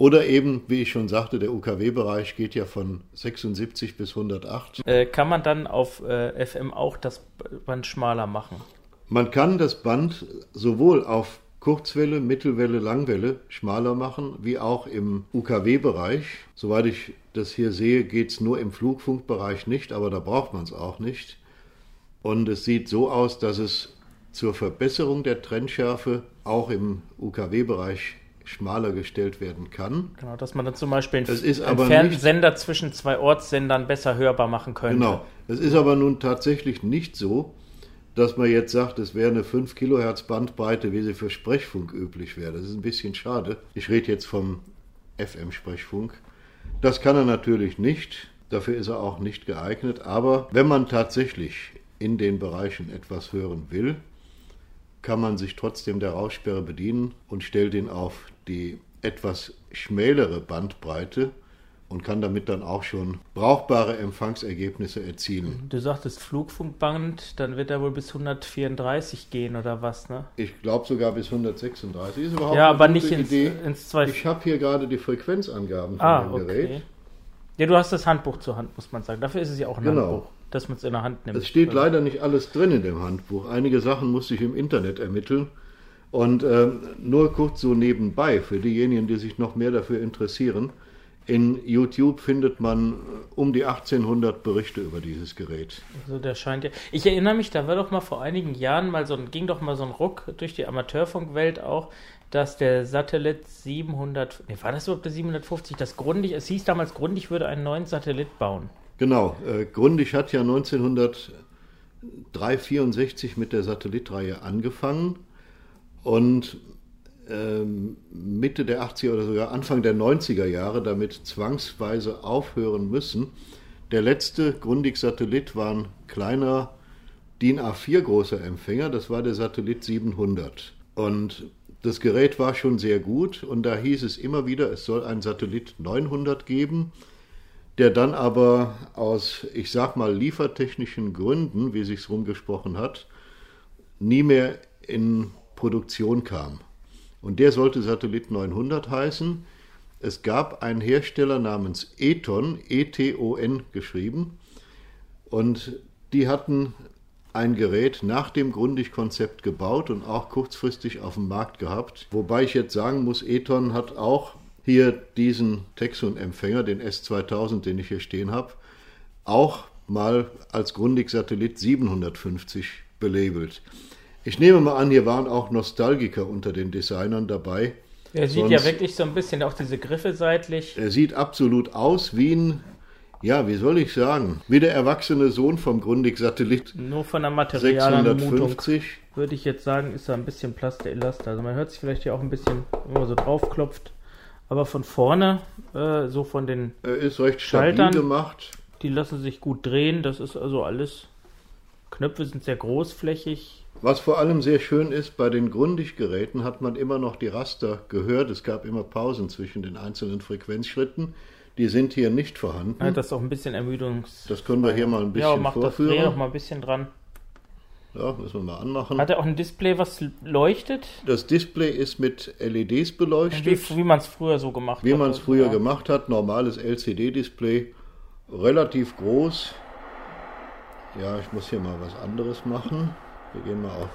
Speaker 5: Oder eben, wie ich schon sagte, der UKW-Bereich geht ja von 76 bis 108.
Speaker 1: Äh, kann man dann auf äh, FM auch das Band schmaler machen?
Speaker 5: Man kann das Band sowohl auf Kurzwelle, Mittelwelle, Langwelle schmaler machen, wie auch im UKW-Bereich. Soweit ich das hier sehe, geht es nur im Flugfunkbereich nicht, aber da braucht man es auch nicht. Und es sieht so aus, dass es zur Verbesserung der Trennschärfe auch im UKW-Bereich schmaler gestellt werden kann.
Speaker 1: Genau, dass man dann zum Beispiel einen, Fernsender zwischen zwei Ortssendern besser hörbar machen könnte.
Speaker 5: Genau. Es ist aber nun tatsächlich nicht so, dass man jetzt sagt, es wäre eine 5 Kilohertz Bandbreite, wie sie für Sprechfunk üblich wäre. Das ist ein bisschen schade. Ich rede jetzt vom FM-Sprechfunk. Das kann er natürlich nicht. Dafür ist er auch nicht geeignet. Aber wenn man tatsächlich in den Bereichen etwas hören will, kann man sich trotzdem der Raussperre bedienen und stellt ihn auf die etwas schmälere Bandbreite und kann damit dann auch schon brauchbare Empfangsergebnisse erzielen.
Speaker 1: Du sagtest Flugfunkband, dann wird er wohl bis 134 gehen oder was, ne?
Speaker 5: Ich glaube sogar bis 136. Ist überhaupt
Speaker 1: Ja, aber
Speaker 5: gute
Speaker 1: nicht ins,
Speaker 5: Idee.
Speaker 1: ins zwei.
Speaker 5: Ich habe hier gerade die Frequenzangaben von
Speaker 1: ah,
Speaker 5: dem
Speaker 1: okay.
Speaker 5: Gerät.
Speaker 1: Ja, du hast das Handbuch zur Hand, muss man sagen. Dafür ist es ja auch ein
Speaker 5: Genau.
Speaker 1: Handbuch, dass man es in der Hand nimmt.
Speaker 5: Es steht leider nicht alles drin in dem Handbuch. Einige Sachen musste ich im Internet ermitteln. Und ähm, nur kurz so nebenbei, für diejenigen, die sich noch mehr dafür interessieren, in YouTube findet man um die 1800 Berichte über dieses Gerät.
Speaker 1: Also der scheint ja. Ich erinnere mich, da war doch mal vor einigen Jahren mal so ein, ging doch mal so ein Ruck durch die Amateurfunkwelt auch, dass der Satellit 700, nee, war das überhaupt der 750? Das Grundig, es hieß damals, Grundig würde einen neuen Satellit bauen.
Speaker 5: Genau, äh, Grundig hat ja 1964 mit der Satellitreihe angefangen und ähm, Mitte der 80er oder sogar Anfang der 90er Jahre damit zwangsweise aufhören müssen. Der letzte Grundig-Satellit war ein kleiner DIN A4 großer Empfänger, das war der Satellit 700. Und das Gerät war schon sehr gut und da hieß es immer wieder, es soll ein Satellit 900 geben der dann aber aus, ich sag mal, liefertechnischen Gründen, wie sich's rumgesprochen hat, nie mehr in Produktion kam. Und der sollte Satellit 900 heißen. Es gab einen Hersteller namens Eton, E-T-O-N geschrieben, und die hatten ein Gerät nach dem Grundig-Konzept gebaut und auch kurzfristig auf dem Markt gehabt. Wobei ich jetzt sagen muss, Eton hat auch hier diesen Texon-Empfänger, den S2000, den ich hier stehen habe, auch mal als Grundig-Satellit 750 belabelt. Ich nehme mal an, hier waren auch Nostalgiker unter den Designern dabei.
Speaker 1: Er sieht
Speaker 5: Sonst-
Speaker 1: ja wirklich so ein bisschen auch diese Griffe seitlich.
Speaker 5: Er sieht absolut aus wie ein, ja, wie soll ich sagen, wie der erwachsene Sohn vom Grundig-Satellit
Speaker 1: Nur von der Materialanmutung
Speaker 5: 650.
Speaker 1: würde ich jetzt sagen, ist da ein bisschen Plaste-Elaster. Also man hört sich vielleicht hier auch ein bisschen, wenn man so draufklopft. Aber von vorne, äh, so von den,
Speaker 5: Er ist recht
Speaker 1: Schaltern.
Speaker 5: gemacht.
Speaker 1: die lassen sich gut drehen. Das ist also alles. Knöpfe sind sehr großflächig.
Speaker 5: Was vor allem sehr schön ist, bei den Grundig-Geräten hat man immer noch die Raster gehört. Es gab immer Pausen zwischen den einzelnen Frequenzschritten. Die sind hier nicht vorhanden.
Speaker 1: Hat das auch ein bisschen Ermüdungs.
Speaker 5: Das können wir hier mal ein
Speaker 1: ja,
Speaker 5: bisschen
Speaker 1: mach das Dreh
Speaker 5: vorführen.
Speaker 1: noch mal ein bisschen dran.
Speaker 5: Ja, müssen wir mal anmachen.
Speaker 1: Hat er auch ein Display, was leuchtet?
Speaker 5: Das Display ist mit LEDs beleuchtet.
Speaker 1: Wie, wie man es früher so gemacht
Speaker 5: Wie
Speaker 1: hat.
Speaker 5: man es früher
Speaker 1: ja.
Speaker 5: gemacht hat, normales LCD-Display, relativ groß. Ja, ich muss hier mal was anderes machen. Wir gehen mal auf.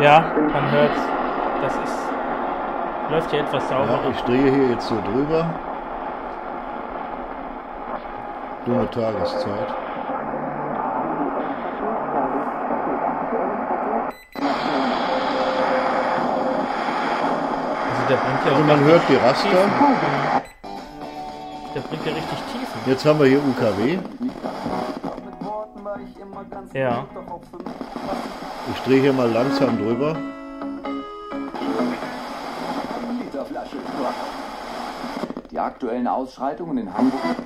Speaker 1: Ja, man hört's. Das ist. Läuft hier etwas
Speaker 5: Ja,
Speaker 1: sauberer.
Speaker 5: ich drehe hier jetzt so drüber. Dumme Tageszeit.
Speaker 1: Also der bringt ja
Speaker 5: Also man hört die Raster.
Speaker 1: Der bringt ja richtig Tiefen.
Speaker 5: Jetzt haben wir hier UKW.
Speaker 1: Ja.
Speaker 5: Ich drehe hier mal langsam drüber.
Speaker 7: Die aktuellen Ausschreitungen in Hamburg.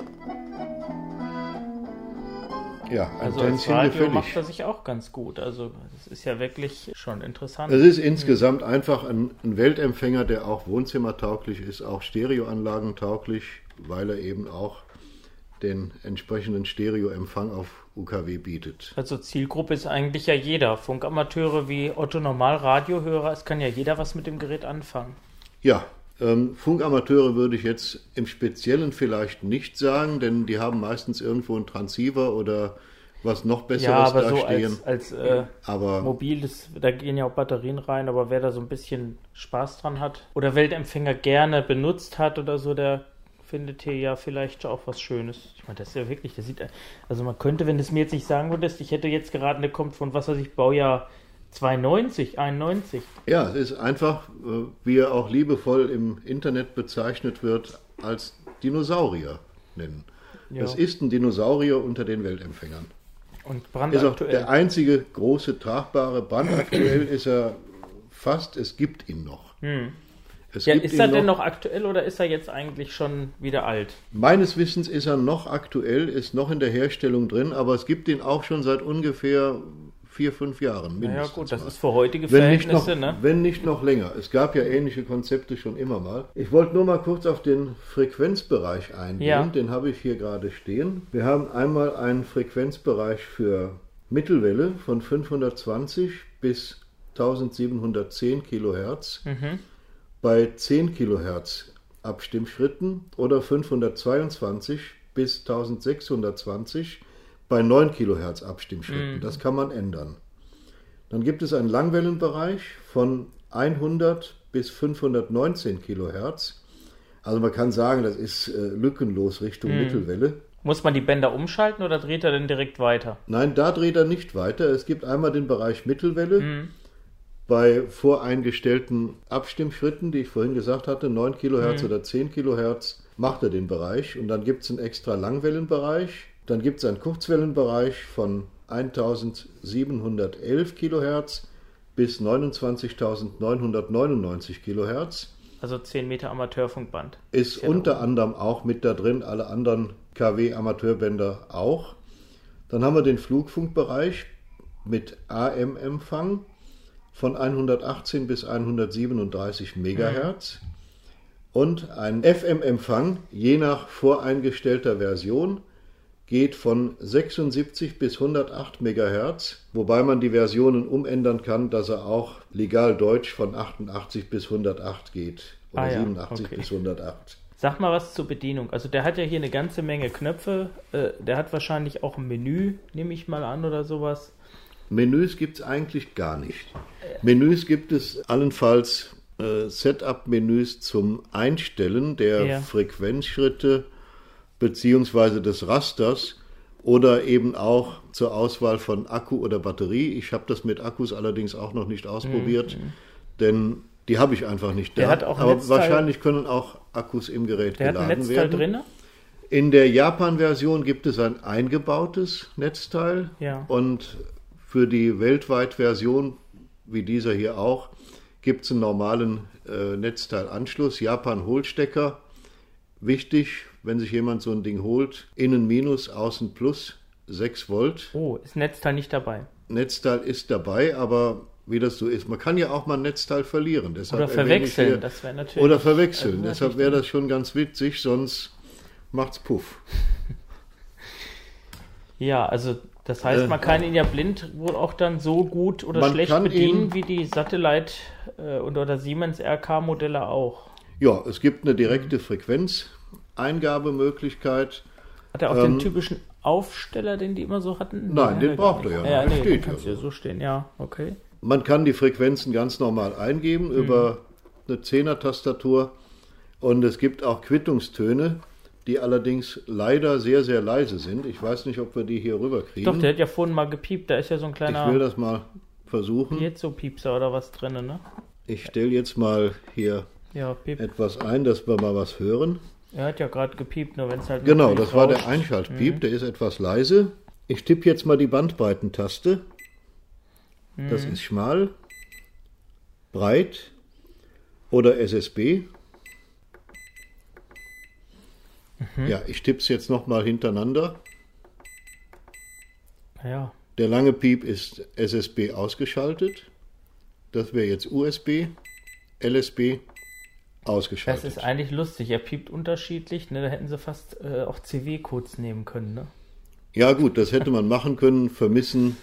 Speaker 5: Ja,
Speaker 1: Also als
Speaker 5: Antennchen
Speaker 1: Radio macht er sich auch ganz gut. Also das ist ja wirklich schon interessant.
Speaker 5: Es ist insgesamt einfach ein, ein Weltempfänger, der auch wohnzimmertauglich ist, auch Stereoanlagen tauglich, weil er eben auch den entsprechenden Stereoempfang auf UKW bietet.
Speaker 1: Also Zielgruppe ist eigentlich ja jeder. Funkamateure wie Otto Normal Radiohörer, es kann ja jeder was mit dem Gerät anfangen.
Speaker 5: Ja, ähm, Funkamateure würde ich jetzt im Speziellen vielleicht nicht sagen, denn die haben meistens irgendwo einen Transceiver oder was noch Besseres
Speaker 1: Ja, aber
Speaker 5: da
Speaker 1: so
Speaker 5: stehen.
Speaker 1: als, als äh,
Speaker 5: Aber
Speaker 1: mobiles, da gehen ja auch Batterien rein, aber wer da so ein bisschen Spaß dran hat oder Weltempfänger gerne benutzt hat oder so, der findet hier ja vielleicht auch was Schönes. Ich meine, das ist ja wirklich, das sieht, also man könnte, wenn du es mir jetzt nicht sagen würdest, ich hätte jetzt geraten, der kommt von was weiß ich, Baujahr 92, 91.
Speaker 5: ja, es ist einfach, äh, wie er auch liebevoll im Internet bezeichnet wird, als Dinosaurier nennen.
Speaker 1: Ja.
Speaker 5: Es ist ein Dinosaurier unter den Weltempfängern.
Speaker 1: Und
Speaker 5: Ist auch
Speaker 1: brandaktuell.
Speaker 5: der einzige große tragbare Brandaktuell ist er fast, es gibt ihn noch. Es
Speaker 1: Ja, ist er denn noch aktuell oder ist er jetzt eigentlich schon wieder alt?
Speaker 5: Meines Wissens ist er noch aktuell, ist noch in der Herstellung drin, aber es gibt ihn auch schon seit ungefähr vier, fünf Jahren mindestens.
Speaker 1: gut, das
Speaker 5: mal.
Speaker 1: ist für heutige
Speaker 5: wenn
Speaker 1: Verhältnisse,
Speaker 5: noch,
Speaker 1: ne?
Speaker 5: wenn nicht noch länger. Es gab ja ähnliche Konzepte schon immer mal. Ich wollte nur mal kurz auf den Frequenzbereich eingehen.
Speaker 1: Ja.
Speaker 5: Den habe ich hier gerade stehen. Wir haben einmal einen Frequenzbereich für Mittelwelle von 520 bis 1710 Kilohertz
Speaker 1: Mhm.
Speaker 5: bei 10 Kilohertz Abstimmschritten oder 522 bis 1620 bei 9 Kilohertz Abstimmschritten. Das kann man ändern. Dann gibt es einen Langwellenbereich von 100 bis 519 Kilohertz. Also man kann sagen, das ist äh, lückenlos Richtung Mittelwelle.
Speaker 1: Muss man die Bänder umschalten oder dreht er denn direkt weiter?
Speaker 5: Nein, da dreht er nicht weiter. Es gibt einmal den Bereich Mittelwelle. Bei voreingestellten Abstimmschritten, die ich vorhin gesagt hatte, 9 Kilohertz oder 10 Kilohertz, macht er den Bereich. Und dann gibt es einen extra Langwellenbereich. Dann gibt es einen Kurzwellenbereich von 1711 Kilohertz bis 29.999 Kilohertz.
Speaker 1: Also 10 Meter Amateurfunkband.
Speaker 5: Ist
Speaker 1: ja
Speaker 5: unter anderem auch mit da drin, alle anderen KW-Amateurbänder auch. Dann haben wir den Flugfunkbereich mit AM-Empfang von 118 bis 137 Megahertz und ein FM-Empfang, je nach voreingestellter Version, geht von 76 bis 108 Megahertz, wobei man die Versionen umändern kann, dass er auch legal Deutsch von 88 bis 108 geht oder
Speaker 1: Ah ja,
Speaker 5: 87
Speaker 1: okay.
Speaker 5: bis 108.
Speaker 1: Sag mal was zur Bedienung. Also der hat ja hier eine ganze Menge Knöpfe. Äh, der hat wahrscheinlich auch ein Menü, nehme ich mal an, oder sowas.
Speaker 5: Menüs gibt es eigentlich gar nicht. Menüs gibt es allenfalls äh, Setup-Menüs zum Einstellen der
Speaker 1: Ja.
Speaker 5: Frequenzschritte beziehungsweise des Rasters oder eben auch zur Auswahl von Akku oder Batterie. Ich habe das mit Akkus allerdings auch noch nicht ausprobiert, denn die habe ich einfach nicht da.
Speaker 1: Mhm,
Speaker 5: Aber
Speaker 1: Netzteil-
Speaker 5: wahrscheinlich können auch Akkus im Gerät
Speaker 1: Der hat ein
Speaker 5: geladen
Speaker 1: Netzteil
Speaker 5: werden.
Speaker 1: drin.
Speaker 5: In der Japan-Version gibt es ein eingebautes Netzteil
Speaker 1: Ja.
Speaker 5: und für die Weltweit-Version, wie dieser hier auch, gibt es einen normalen äh, Netzteilanschluss, Japan-Hohlstecker. Wichtig, wenn sich jemand so ein Ding holt, innen minus, außen plus, 6 Volt.
Speaker 1: Oh, ist Netzteil nicht dabei.
Speaker 5: Netzteil ist dabei, aber wie das so ist, man kann ja auch mal ein Netzteil verlieren. Deshalb
Speaker 1: Oder verwechseln,
Speaker 5: hier-
Speaker 1: das wäre natürlich-
Speaker 5: Oder verwechseln,
Speaker 1: also
Speaker 5: deshalb wäre das schon ganz witzig, sonst macht's Puff.
Speaker 1: Ja, also das heißt, man kann ihn ja blind wohl auch dann so gut oder
Speaker 5: Äh, Man
Speaker 1: schlecht bedienen wie die Satellite äh, und oder Siemens RK-Modelle auch.
Speaker 5: Ja, es gibt eine direkte Frequenzeingabemöglichkeit.
Speaker 1: Hat er auch
Speaker 5: Ähm,
Speaker 1: den typischen Aufsteller, den die immer so hatten?
Speaker 5: Nein, den
Speaker 1: hat
Speaker 5: braucht er ja
Speaker 1: Ja, nee,
Speaker 5: Steht
Speaker 1: den
Speaker 5: ja
Speaker 1: ja so stehen, ja, okay.
Speaker 5: Man kann die Frequenzen ganz normal eingeben über eine Zehner-Tastatur und es gibt auch Quittungstöne, die allerdings leider sehr, sehr leise sind. Ich weiß nicht, ob wir die hier rüberkriegen.
Speaker 1: Doch, der hat ja vorhin mal gepiept, da ist ja so ein
Speaker 5: ich will
Speaker 1: kleiner
Speaker 5: das mal versuchen.
Speaker 1: Piezo-Piepser oder was drin, ne?
Speaker 5: Ich stelle jetzt mal hier
Speaker 1: Ja,
Speaker 5: etwas ein, dass wir mal was hören.
Speaker 1: Er hat ja gerade gepiept, nur wenn es halt
Speaker 5: Genau, das war der
Speaker 1: rauscht.
Speaker 5: Einschaltpiep, der ist etwas leise. Ich tippe jetzt mal die Bandbreitentaste. Das ist schmal, breit oder SSB. Ja, ich tippe es jetzt nochmal hintereinander.
Speaker 1: Ja.
Speaker 5: Der lange Piep ist SSB ausgeschaltet. Das wäre jetzt USB, LSB
Speaker 1: Das
Speaker 5: ausgeschaltet.
Speaker 1: ist eigentlich lustig. Er piept unterschiedlich. Ne? Da hätten sie fast äh, auch CW-Codes nehmen können. Ne?
Speaker 5: Ja gut, das hätte man machen können. Vermissen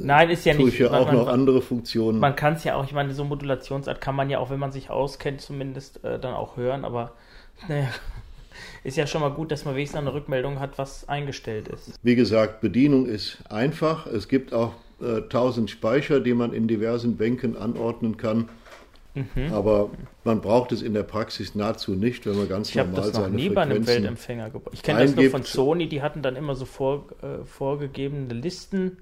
Speaker 1: Nein, ist ja
Speaker 5: tue
Speaker 1: nicht.
Speaker 5: ich ja
Speaker 1: man-
Speaker 5: auch
Speaker 1: man,
Speaker 5: noch andere Funktionen.
Speaker 1: Man kann es ja auch, ich meine, so Modulationsart kann man ja auch, wenn man sich auskennt, zumindest äh, dann auch hören, aber naja, ist ja schon mal gut, dass man wenigstens eine Rückmeldung hat, was eingestellt ist.
Speaker 5: Wie gesagt, Bedienung ist einfach. Es gibt auch äh, 1000 Speicher, die man in diversen Bänken anordnen kann.
Speaker 1: Mhm.
Speaker 5: Aber man braucht es in der Praxis nahezu nicht, wenn man ganz
Speaker 1: Ich habe
Speaker 5: normal
Speaker 1: das noch
Speaker 5: seine
Speaker 1: nie bei einem
Speaker 5: Frequenzen
Speaker 1: Weltempfänger gebaut. Ich kenne das nur von Sony, die hatten dann immer so vor, äh, vorgegebene Listen,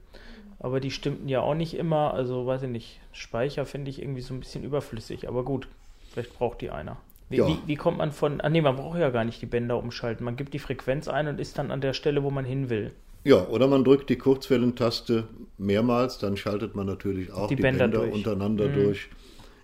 Speaker 1: aber die stimmten ja auch nicht immer. Also weiß ich nicht, Speicher finde ich irgendwie so ein bisschen überflüssig, aber gut, vielleicht braucht die einer. Wie,
Speaker 5: Ja.
Speaker 1: wie, wie kommt man von. Ah nee, man braucht ja gar nicht die Bänder umschalten. Man gibt die Frequenz ein und ist dann an der Stelle, wo man hin will.
Speaker 5: Ja, oder man drückt die Kurzwellentaste mehrmals, dann schaltet man natürlich auch
Speaker 1: Die
Speaker 5: die,
Speaker 1: Bänder
Speaker 5: Bänder,
Speaker 1: durch. Mhm.
Speaker 5: untereinander durch.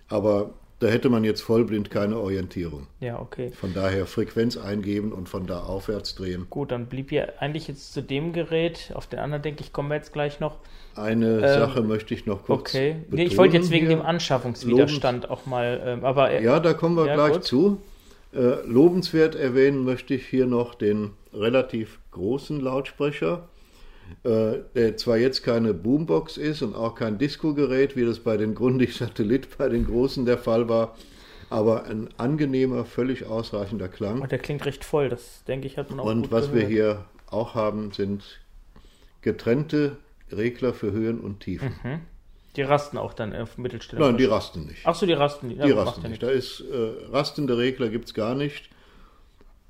Speaker 5: Aber da hätte man jetzt vollblind keine Orientierung.
Speaker 1: Ja, okay.
Speaker 5: Von daher Frequenz eingeben und von da aufwärts drehen.
Speaker 1: Gut, dann blieb ja eigentlich jetzt zu dem Gerät, auf den anderen denke ich, kommen wir jetzt gleich noch.
Speaker 5: Eine
Speaker 1: Ähm,
Speaker 5: Sache möchte ich noch kurz
Speaker 1: Okay. Nee,
Speaker 5: betonen
Speaker 1: ich wollte jetzt wegen
Speaker 5: hier.
Speaker 1: dem Anschaffungswiderstand auch mal, ähm, aber äh,
Speaker 5: Ja, da kommen wir
Speaker 1: Ja,
Speaker 5: gleich
Speaker 1: gut.
Speaker 5: zu. Äh, lobenswert erwähnen möchte ich hier noch den relativ großen Lautsprecher, der zwar jetzt keine Boombox ist und auch kein Disco-Gerät, wie das bei den Grundig Satellit bei den großen der Fall war, aber ein angenehmer, völlig ausreichender Klang.
Speaker 1: oh, der klingt recht voll. Das denke ich, hat man auch
Speaker 5: Und was wir
Speaker 1: gehört.
Speaker 5: hier auch haben, sind getrennte Regler für Höhen und Tiefen.
Speaker 1: Die rasten auch dann auf Mittelstelle.
Speaker 5: Nein, die rasten nicht.
Speaker 1: Ach so, die rasten. Ja,
Speaker 5: Die rasten nicht. Da ist äh, rastende Regler gibt es gar nicht.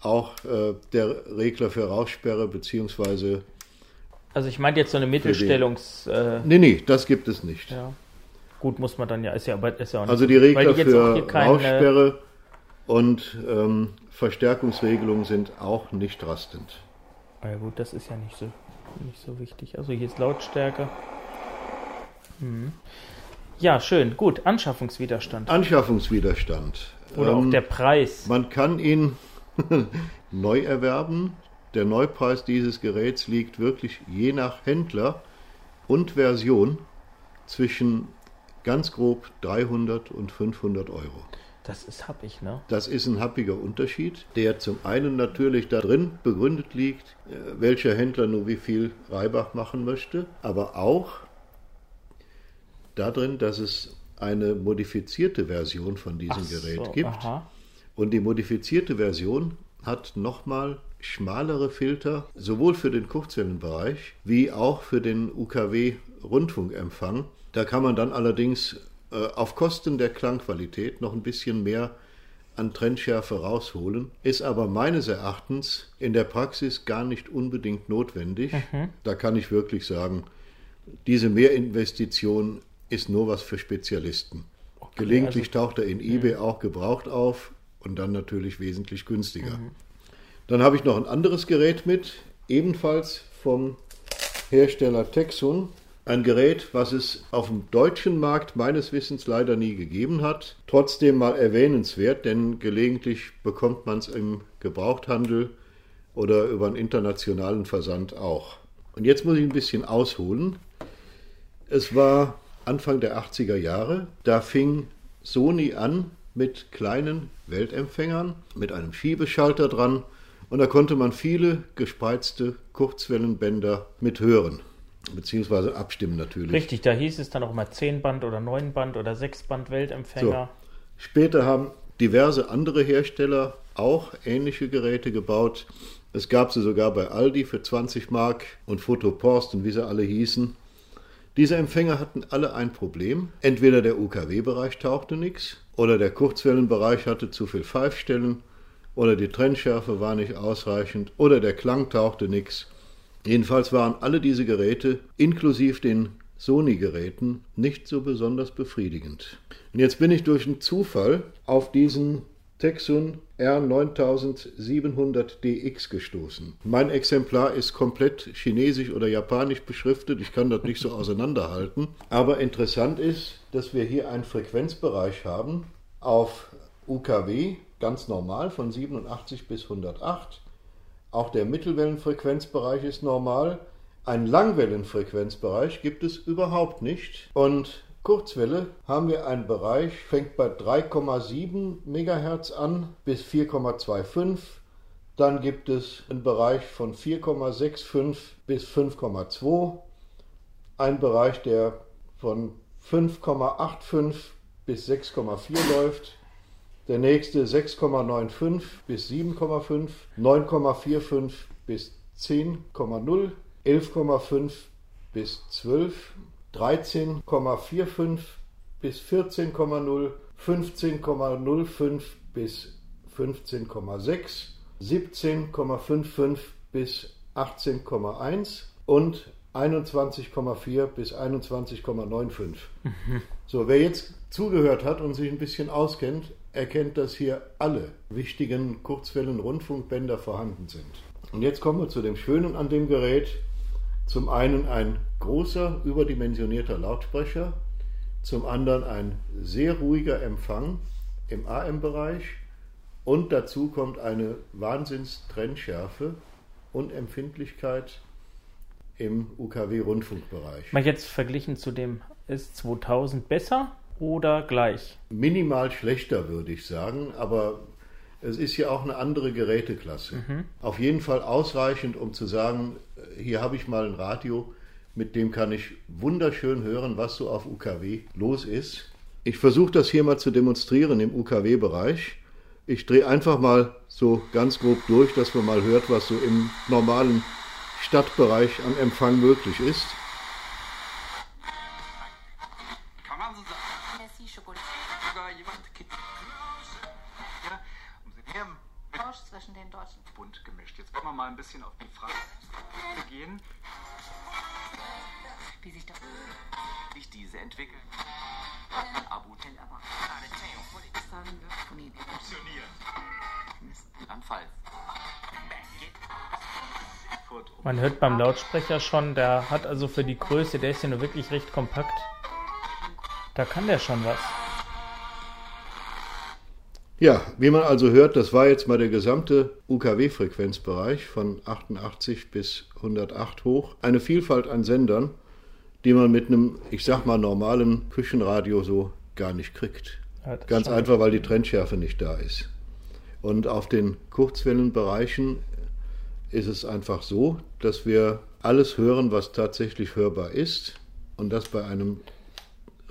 Speaker 5: Auch äh, der Regler für Raussperre beziehungsweise
Speaker 1: Also ich meinte jetzt so eine Mittelstellungs... Äh,
Speaker 5: nee nee das gibt es nicht.
Speaker 1: ja. Gut, muss man dann ja, ist ja, aber ist ja auch nicht.
Speaker 5: Also die Regler
Speaker 1: die auch
Speaker 5: für
Speaker 1: keine,
Speaker 5: Raussperre und ähm, Verstärkungsregelungen sind auch nicht rastend.
Speaker 1: Ja gut, das ist ja nicht so, nicht so wichtig. Also hier ist Lautstärke. Mhm. Ja, schön. Gut, Anschaffungswiderstand.
Speaker 5: Anschaffungswiderstand.
Speaker 1: Oder auch
Speaker 5: Ähm,
Speaker 1: der Preis.
Speaker 5: Man kann ihn neu erwerben. Der Neupreis dieses Geräts liegt wirklich je nach Händler und Version zwischen ganz grob 300 und 500 Euro.
Speaker 1: Das ist happig, ne?
Speaker 5: Das ist ein happiger Unterschied, der zum einen natürlich darin begründet liegt, äh, welcher Händler nur wie viel Reibach machen möchte, aber auch darin, dass es eine modifizierte Version von diesem
Speaker 1: Ach
Speaker 5: Gerät
Speaker 1: so,
Speaker 5: gibt.
Speaker 1: Aha.
Speaker 5: Und die modifizierte Version hat nochmal schmalere Filter, sowohl für den Kurzwellenbereich wie auch für den UKW-Rundfunkempfang. Da kann man dann allerdings äh, auf Kosten der Klangqualität noch ein bisschen mehr an Trennschärfe rausholen, ist aber meines Erachtens in der Praxis gar nicht unbedingt notwendig. Da kann ich wirklich sagen, diese Mehrinvestition ist nur was für Spezialisten. Gelegentlich taucht er in eBay auch gebraucht auf und dann natürlich wesentlich günstiger. Dann habe ich noch ein anderes Gerät mit, ebenfalls vom Hersteller Texun. Ein Gerät, was es auf dem deutschen Markt meines Wissens leider nie gegeben hat. Trotzdem mal erwähnenswert, denn gelegentlich bekommt man es im Gebrauchthandel oder über einen internationalen Versand auch. Und jetzt muss ich ein bisschen ausholen. Es war Anfang der 80er Jahre, da fing Sony an mit kleinen Weltempfängern, mit einem Schiebeschalter dran und da konnte man viele gespreizte Kurzwellenbänder mit hören, beziehungsweise abstimmen natürlich.
Speaker 1: Richtig, da hieß es dann auch mal 10 Band oder 9 Band oder 6 Band Weltempfänger.
Speaker 5: Später haben diverse andere Hersteller auch ähnliche Geräte gebaut. Es gab sie sogar bei Aldi für 20 Mark und Fotopost und wie sie alle hießen. Diese Empfänger hatten alle ein Problem. Entweder der UKW-Bereich tauchte nichts, oder der Kurzwellenbereich hatte zu viel Pfeifstellen, oder die Trennschärfe war nicht ausreichend, oder der Klang tauchte nichts. Jedenfalls waren alle diese Geräte, inklusive den Sony-Geräten, nicht so besonders befriedigend. Und jetzt bin ich durch einen Zufall auf diesen Texun R9700DX gestoßen. Mein Exemplar ist komplett chinesisch oder japanisch beschriftet. Ich kann das nicht so auseinanderhalten. Aber interessant ist, dass wir hier einen Frequenzbereich haben auf UKW, ganz normal von 87 bis 108. Auch der Mittelwellenfrequenzbereich ist normal, Einen Langwellenfrequenzbereich gibt es überhaupt nicht. Und Kurzwelle haben wir einen Bereich, fängt bei 3,7 MHz an bis 4,25. Dann gibt es einen Bereich von 4,65 bis 5,2. Ein Bereich, der von 5,85 bis 6,4 läuft. Der nächste 6,95 bis 7,5, 9,45 bis 10,0, 11,5 bis 12, 13,45 bis 14,0, 15,05 bis 15,6, 17,55 bis 18,1 und 21,4 bis 21,95. So, wer jetzt zugehört hat und sich ein bisschen auskennt, erkennt, dass hier alle wichtigen Kurzwellen-Rundfunkbänder vorhanden sind. Und jetzt kommen wir zu dem Schönen an dem Gerät. Zum einen ein großer, überdimensionierter Lautsprecher, zum anderen ein sehr ruhiger Empfang im AM-Bereich und dazu kommt eine Wahnsinns-Trennschärfe und Empfindlichkeit im UKW-Rundfunkbereich.
Speaker 1: Mal jetzt verglichen zu dem S2000 besser oder gleich?
Speaker 5: Minimal schlechter, würde ich sagen, aber es ist ja auch eine andere Geräteklasse. Auf jeden Fall ausreichend, um zu sagen, hier habe ich mal ein Radio, mit dem kann ich wunderschön hören, was so auf UKW los ist. Ich versuche das hier mal zu demonstrieren im UKW-Bereich. Ich drehe einfach mal so ganz grob durch, dass man mal hört, was so im normalen Stadtbereich an Empfang möglich ist.
Speaker 7: Wir mal ein bisschen auf die Frage gehen,
Speaker 8: Wie sich
Speaker 7: sich diese entwickeln. Abu
Speaker 8: aber sagen wir.
Speaker 7: funktioniert. Anfall.
Speaker 1: Man hört beim Lautsprecher schon, der hat also für die Größe, der ist ja nur wirklich recht kompakt. Da kann der schon was.
Speaker 5: Ja, wie man also hört, das war jetzt mal der gesamte UKW-Frequenzbereich von 88 bis 108 hoch. Eine Vielfalt an Sendern, die man mit einem, ich sag mal, normalen Küchenradio so gar nicht kriegt.
Speaker 1: Ja,
Speaker 5: Ganz einfach, weil die Trennschärfe nicht da ist. Und auf den Kurzwellenbereichen ist es einfach so, dass wir alles hören, was tatsächlich hörbar ist und das bei einem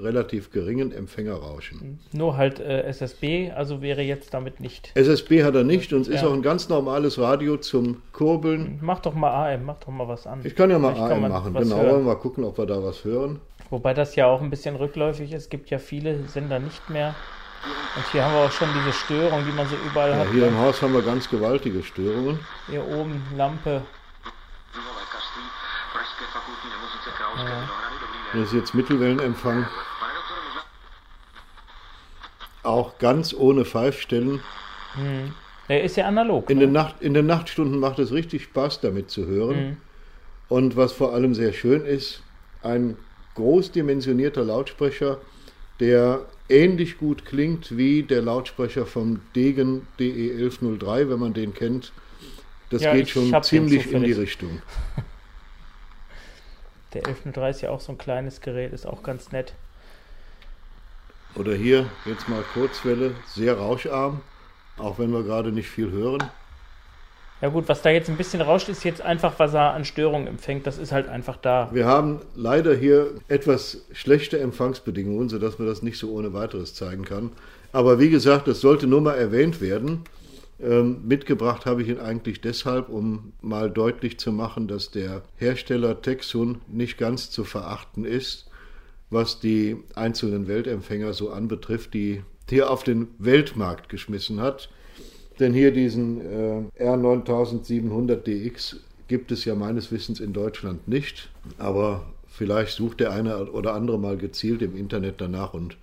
Speaker 5: relativ geringen Empfängerrauschen.
Speaker 1: Nur halt äh, SSB, also wäre jetzt damit nicht.
Speaker 5: SSB hat er nicht und es ist
Speaker 1: Ja.
Speaker 5: auch ein ganz normales Radio zum Kurbeln.
Speaker 1: Mach doch mal AM, mach doch mal was an.
Speaker 5: Ich kann ja mal
Speaker 1: Vielleicht
Speaker 5: AM machen, genau.
Speaker 1: hören.
Speaker 5: Mal gucken, ob wir da was hören.
Speaker 1: Wobei das ja auch ein bisschen rückläufig ist. Es gibt ja viele Sender nicht mehr. Und hier haben wir auch schon diese Störung, die man so überall
Speaker 5: Ja,
Speaker 1: hat.
Speaker 5: hier
Speaker 1: ne?
Speaker 5: im Haus haben wir ganz gewaltige Störungen.
Speaker 1: Hier oben Lampe.
Speaker 7: Dobrý den.
Speaker 5: Das ist jetzt Mittelwellenempfang. Auch ganz ohne Pfeifstellen.
Speaker 1: Der ist ja analog.
Speaker 5: In
Speaker 1: ne?
Speaker 5: den, Nacht, in den Nachtstunden macht es richtig Spaß, damit zu hören. Und was vor allem sehr schön ist, ein großdimensionierter Lautsprecher, der ähnlich gut klingt wie der Lautsprecher vom Degen DE1103, wenn man den kennt. Das
Speaker 1: Ja,
Speaker 5: geht schon ziemlich in die. Richtung.
Speaker 1: Der 1103 ist ja auch so ein kleines Gerät, ist auch ganz nett.
Speaker 5: Oder hier jetzt mal Kurzwelle, sehr rauscharm, auch wenn wir gerade nicht viel hören.
Speaker 1: Ja gut, was da jetzt ein bisschen rauscht, ist jetzt einfach, was er an Störungen empfängt. Das ist halt einfach da.
Speaker 5: Wir haben leider hier etwas schlechte Empfangsbedingungen, sodass man das nicht so ohne weiteres zeigen kann. Aber wie gesagt, das sollte nur mal erwähnt werden. Ähm, mitgebracht habe ich ihn eigentlich deshalb, um mal deutlich zu machen, dass der Hersteller Texun nicht ganz zu verachten ist, was die einzelnen Weltempfänger so anbetrifft, die hier auf den Weltmarkt geschmissen hat. Denn hier diesen äh, R9700DX gibt es ja meines Wissens in Deutschland nicht. Aber vielleicht sucht der eine oder andere mal gezielt im Internet danach und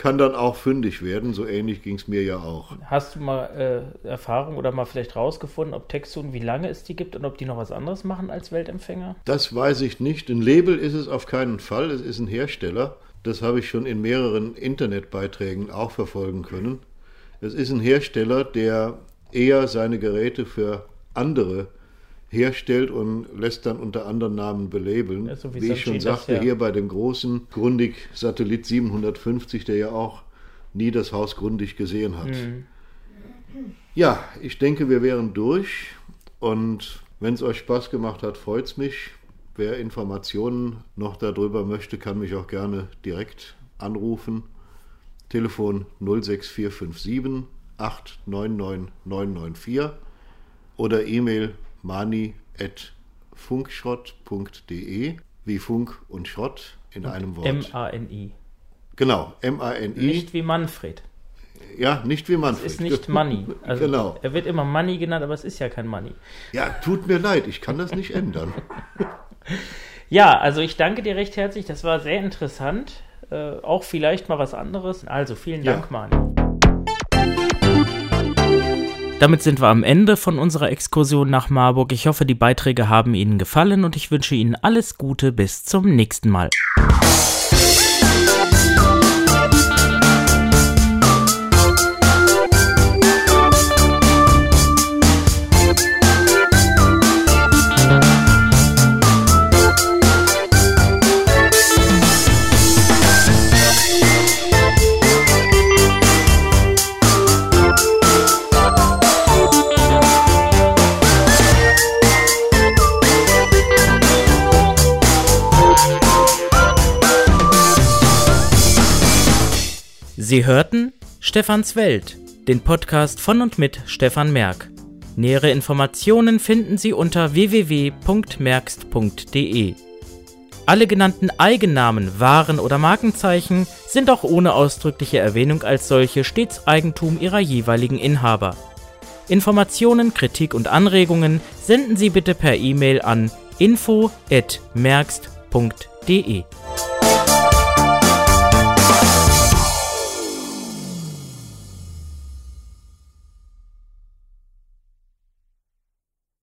Speaker 5: kann dann auch fündig werden. So ähnlich ging es mir ja auch.
Speaker 1: Hast du mal äh, Erfahrung oder mal vielleicht rausgefunden, ob Texun, wie lange es die gibt und ob die noch was anderes machen als Weltempfänger?
Speaker 5: Das weiß ich nicht. Ein Label ist es auf keinen Fall. Es ist ein Hersteller. Das habe ich schon in mehreren Internetbeiträgen auch verfolgen können. Es ist ein Hersteller, der eher seine Geräte für andere herstellt und lässt dann unter anderen Namen belabeln.
Speaker 1: Ja, so wie
Speaker 5: wie ich schon sagte,
Speaker 1: ja-
Speaker 5: hier bei dem großen Grundig Satellit 750, der ja auch nie das Haus Grundig gesehen hat.
Speaker 1: Mhm.
Speaker 5: Ja, ich denke, wir wären durch und wenn es euch Spaß gemacht hat, freut es mich. Wer Informationen noch darüber möchte, kann mich auch gerne direkt anrufen. Telefon 06457 899 994 oder E-Mail mani.funkschrott.de wie Funk und Schrott in einem Wort.
Speaker 1: M-A-N-I.
Speaker 5: genau, M-A-N-I.
Speaker 1: Nicht wie Manfred.
Speaker 5: ja, nicht wie Manfred.
Speaker 1: Es ist nicht Money. Also
Speaker 5: Genau.
Speaker 1: Er wird immer Money genannt, aber es ist ja kein Money.
Speaker 5: Ja, tut mir leid, ich kann das nicht ändern.
Speaker 1: Ja, also ich danke dir recht herzlich. Das war sehr interessant. Äh, auch vielleicht mal was anderes. Also vielen
Speaker 5: Ja.
Speaker 1: Dank, Mani. Damit sind wir am Ende von unserer Exkursion nach Marburg. Ich hoffe, die Beiträge haben Ihnen gefallen und ich wünsche Ihnen alles Gute. Bis zum nächsten Mal. Sie hörten Stefans Welt, den Podcast von und mit Stefan Merck. Nähere Informationen finden Sie unter www.merkst.de. Alle genannten Eigennamen, Waren oder Markenzeichen sind auch ohne ausdrückliche Erwähnung als solche stets Eigentum ihrer jeweiligen Inhaber. Informationen, Kritik und Anregungen senden Sie bitte per E-Mail an info@merkst.de.